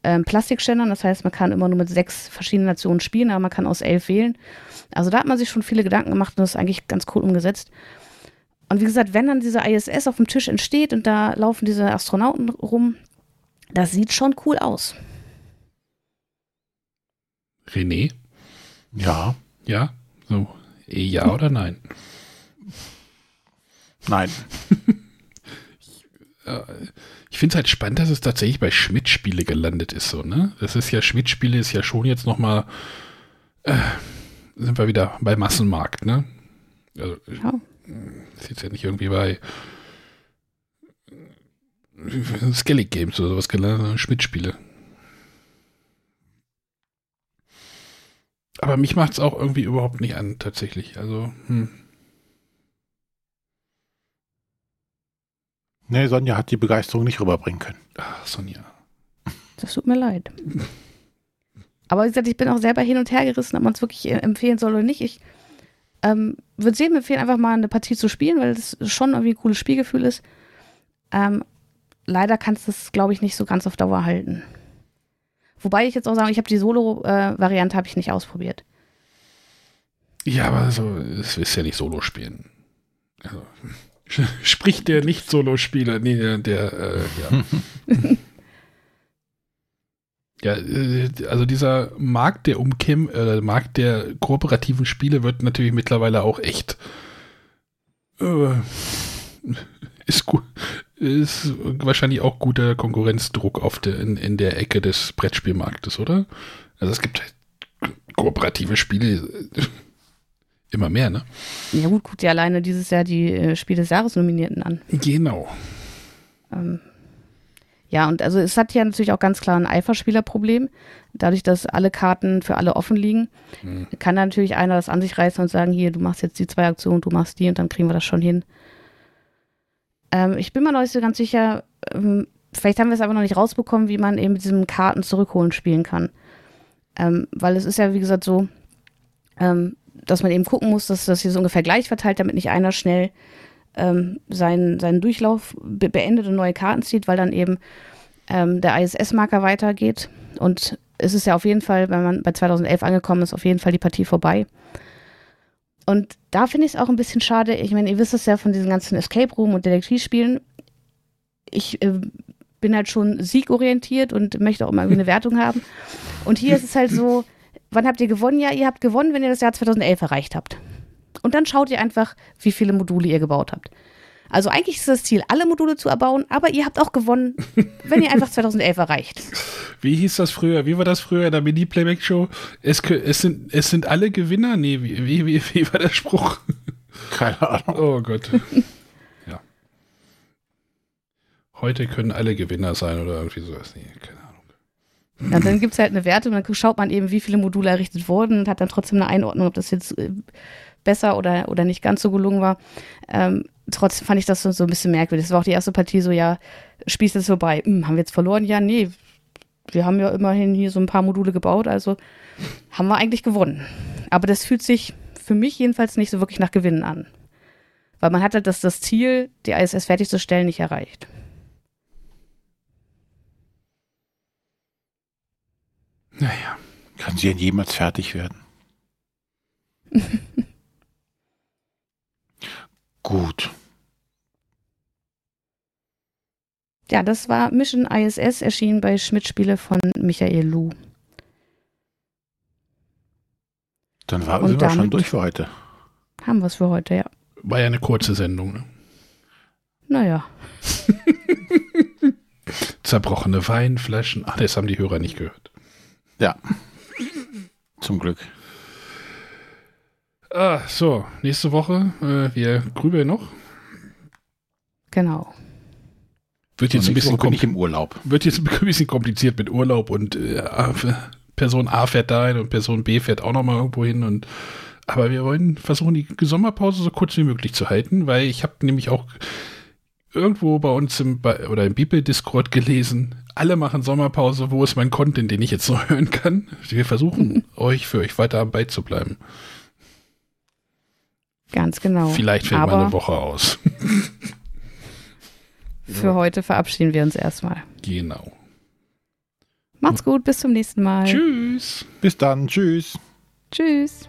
ähm, Plastikständern, das heißt, man kann immer nur mit sechs verschiedenen Nationen spielen, aber man kann aus elf wählen. Also da hat man sich schon viele Gedanken gemacht und das ist eigentlich ganz cool umgesetzt. Und wie gesagt, wenn dann diese ISS auf dem Tisch entsteht und da laufen diese Astronauten rum, das sieht schon cool aus. René? Ja. Ja? So. Ja oder nein? Nein. ich, äh, ich finde es halt spannend, dass es tatsächlich bei Schmidt-Spiele gelandet ist, so, ne? Das ist ja, Schmidt-Spiele ist ja schon jetzt nochmal, äh, sind wir wieder bei Massenmarkt, ne? Also, ja. ist jetzt ja nicht irgendwie bei Skellig Games oder sowas gelernt, Schmidt-Spiele. Aber mich macht es auch irgendwie überhaupt nicht an, tatsächlich. Also, hm. Nee, Sonja hat die Begeisterung nicht rüberbringen können. Ach, Sonja. Das tut mir leid. Aber wie gesagt, ich bin auch selber hin und her gerissen, ob man es wirklich äh, empfehlen soll oder nicht. Ich ähm, würde jedem empfehlen, einfach mal eine Partie zu spielen, weil es schon irgendwie ein cooles Spielgefühl ist. Ähm, leider kannst du es, glaube ich, nicht so ganz auf Dauer halten. Wobei ich jetzt auch sagen, ich habe die Solo-Variante äh, habe ich nicht ausprobiert. Ja, aber so, es ist ja nicht Solo spielen. Also, spricht der Nicht-Solo-Spieler, nee, der, äh, ja. ja, äh, also dieser Markt der Umkim, äh, Markt der kooperativen Spiele wird natürlich mittlerweile auch echt äh, ist gut, ist wahrscheinlich auch guter Konkurrenzdruck auf der, in, in der Ecke des Brettspielmarktes, oder? Also es gibt halt kooperative Spiele immer mehr, ne? Ja gut, guckt ja alleine dieses Jahr die äh, Spiel des Jahres Nominierten an. Genau. Ähm, ja, und also es hat ja natürlich auch ganz klar ein Eiferspielerproblem. Dadurch, dass alle Karten für alle offen liegen, Mhm. kann da natürlich einer das an sich reißen und sagen, hier, du machst jetzt die zwei Aktionen, du machst die und dann kriegen wir das schon hin. Ähm, ich bin mir noch nicht so ganz sicher, ähm, vielleicht haben wir es aber noch nicht rausbekommen, wie man eben mit diesem Karten zurückholen spielen kann. Ähm, weil es ist ja, wie gesagt, so, ähm, dass man eben gucken muss, dass das hier so ungefähr gleich verteilt, damit nicht einer schnell ähm, seinen, seinen Durchlauf be beendet und neue Karten zieht, weil dann eben ähm, der ISS-Marker weitergeht. Und es ist ja auf jeden Fall, wenn man bei 2011 angekommen ist, auf jeden Fall die Partie vorbei. Und da finde ich es auch ein bisschen schade. Ich meine, ihr wisst es ja von diesen ganzen Escape Room und Detektivspielen. Ich äh, bin halt schon siegorientiert und möchte auch immer eine Wertung haben. Und hier ist es halt so, wann habt ihr gewonnen? Ja, ihr habt gewonnen, wenn ihr das Jahr 2011 erreicht habt. Und dann schaut ihr einfach, wie viele Module ihr gebaut habt. Also eigentlich ist das Ziel, alle Module zu erbauen, aber ihr habt auch gewonnen, wenn ihr einfach 2011 erreicht. Wie hieß das früher? Wie war das früher in der Mini-Playback-Show? Es, es, sind, es sind alle Gewinner? Nee, wie, wie, wie, wie war der Spruch? Keine Ahnung. Oh Gott. ja. Heute können alle Gewinner sein oder irgendwie sowas. Nee, keine Ahnung. Ja, dann gibt es halt eine Wertung, dann schaut man eben, wie viele Module errichtet wurden und hat dann trotzdem eine Einordnung, ob das jetzt äh, besser oder, oder nicht ganz so gelungen war. Ähm, trotzdem fand ich das so, ein bisschen merkwürdig. Das war auch die erste Partie so, ja, Spieß ist vorbei. Hm, haben wir jetzt verloren? Ja, nee. Wir haben ja immerhin hier so ein paar Module gebaut, also haben wir eigentlich gewonnen. Aber das fühlt sich für mich jedenfalls nicht so wirklich nach Gewinnen an. Weil man hat halt das, das Ziel, die ISS fertigzustellen, nicht erreicht. Naja. Kann sie denn jemals fertig werden? Gut. Ja, das war Mission ISS, erschienen bei Schmidt-Spiele von Michael Lu. Dann war, sind wir schon durch für heute. Haben wir es für heute, ja. War ja eine kurze Sendung. Ne? Naja. Zerbrochene Weinflaschen. Ach, das haben die Hörer nicht gehört. Ja. Zum Glück. Ah, so, nächste Woche. Äh, wir grübeln noch. Genau. Wird jetzt, ein bisschen bin ich im Urlaub. wird jetzt ein bisschen kompliziert mit Urlaub und äh, Person A fährt dahin und Person B fährt auch nochmal irgendwo hin. Und, aber wir wollen versuchen, die Sommerpause so kurz wie möglich zu halten, weil ich habe nämlich auch irgendwo bei uns im, bei, oder im Bibel-Discord gelesen, alle machen Sommerpause, wo ist mein Content, den ich jetzt noch hören kann? Wir versuchen, euch für euch weiter am Ball zu bleiben. Ganz genau. Vielleicht fällt mal eine Woche aus. für heute verabschieden wir uns erstmal. genau. Macht's gut, bis zum nächsten Mal. Tschüss. Bis dann. Tschüss. Tschüss.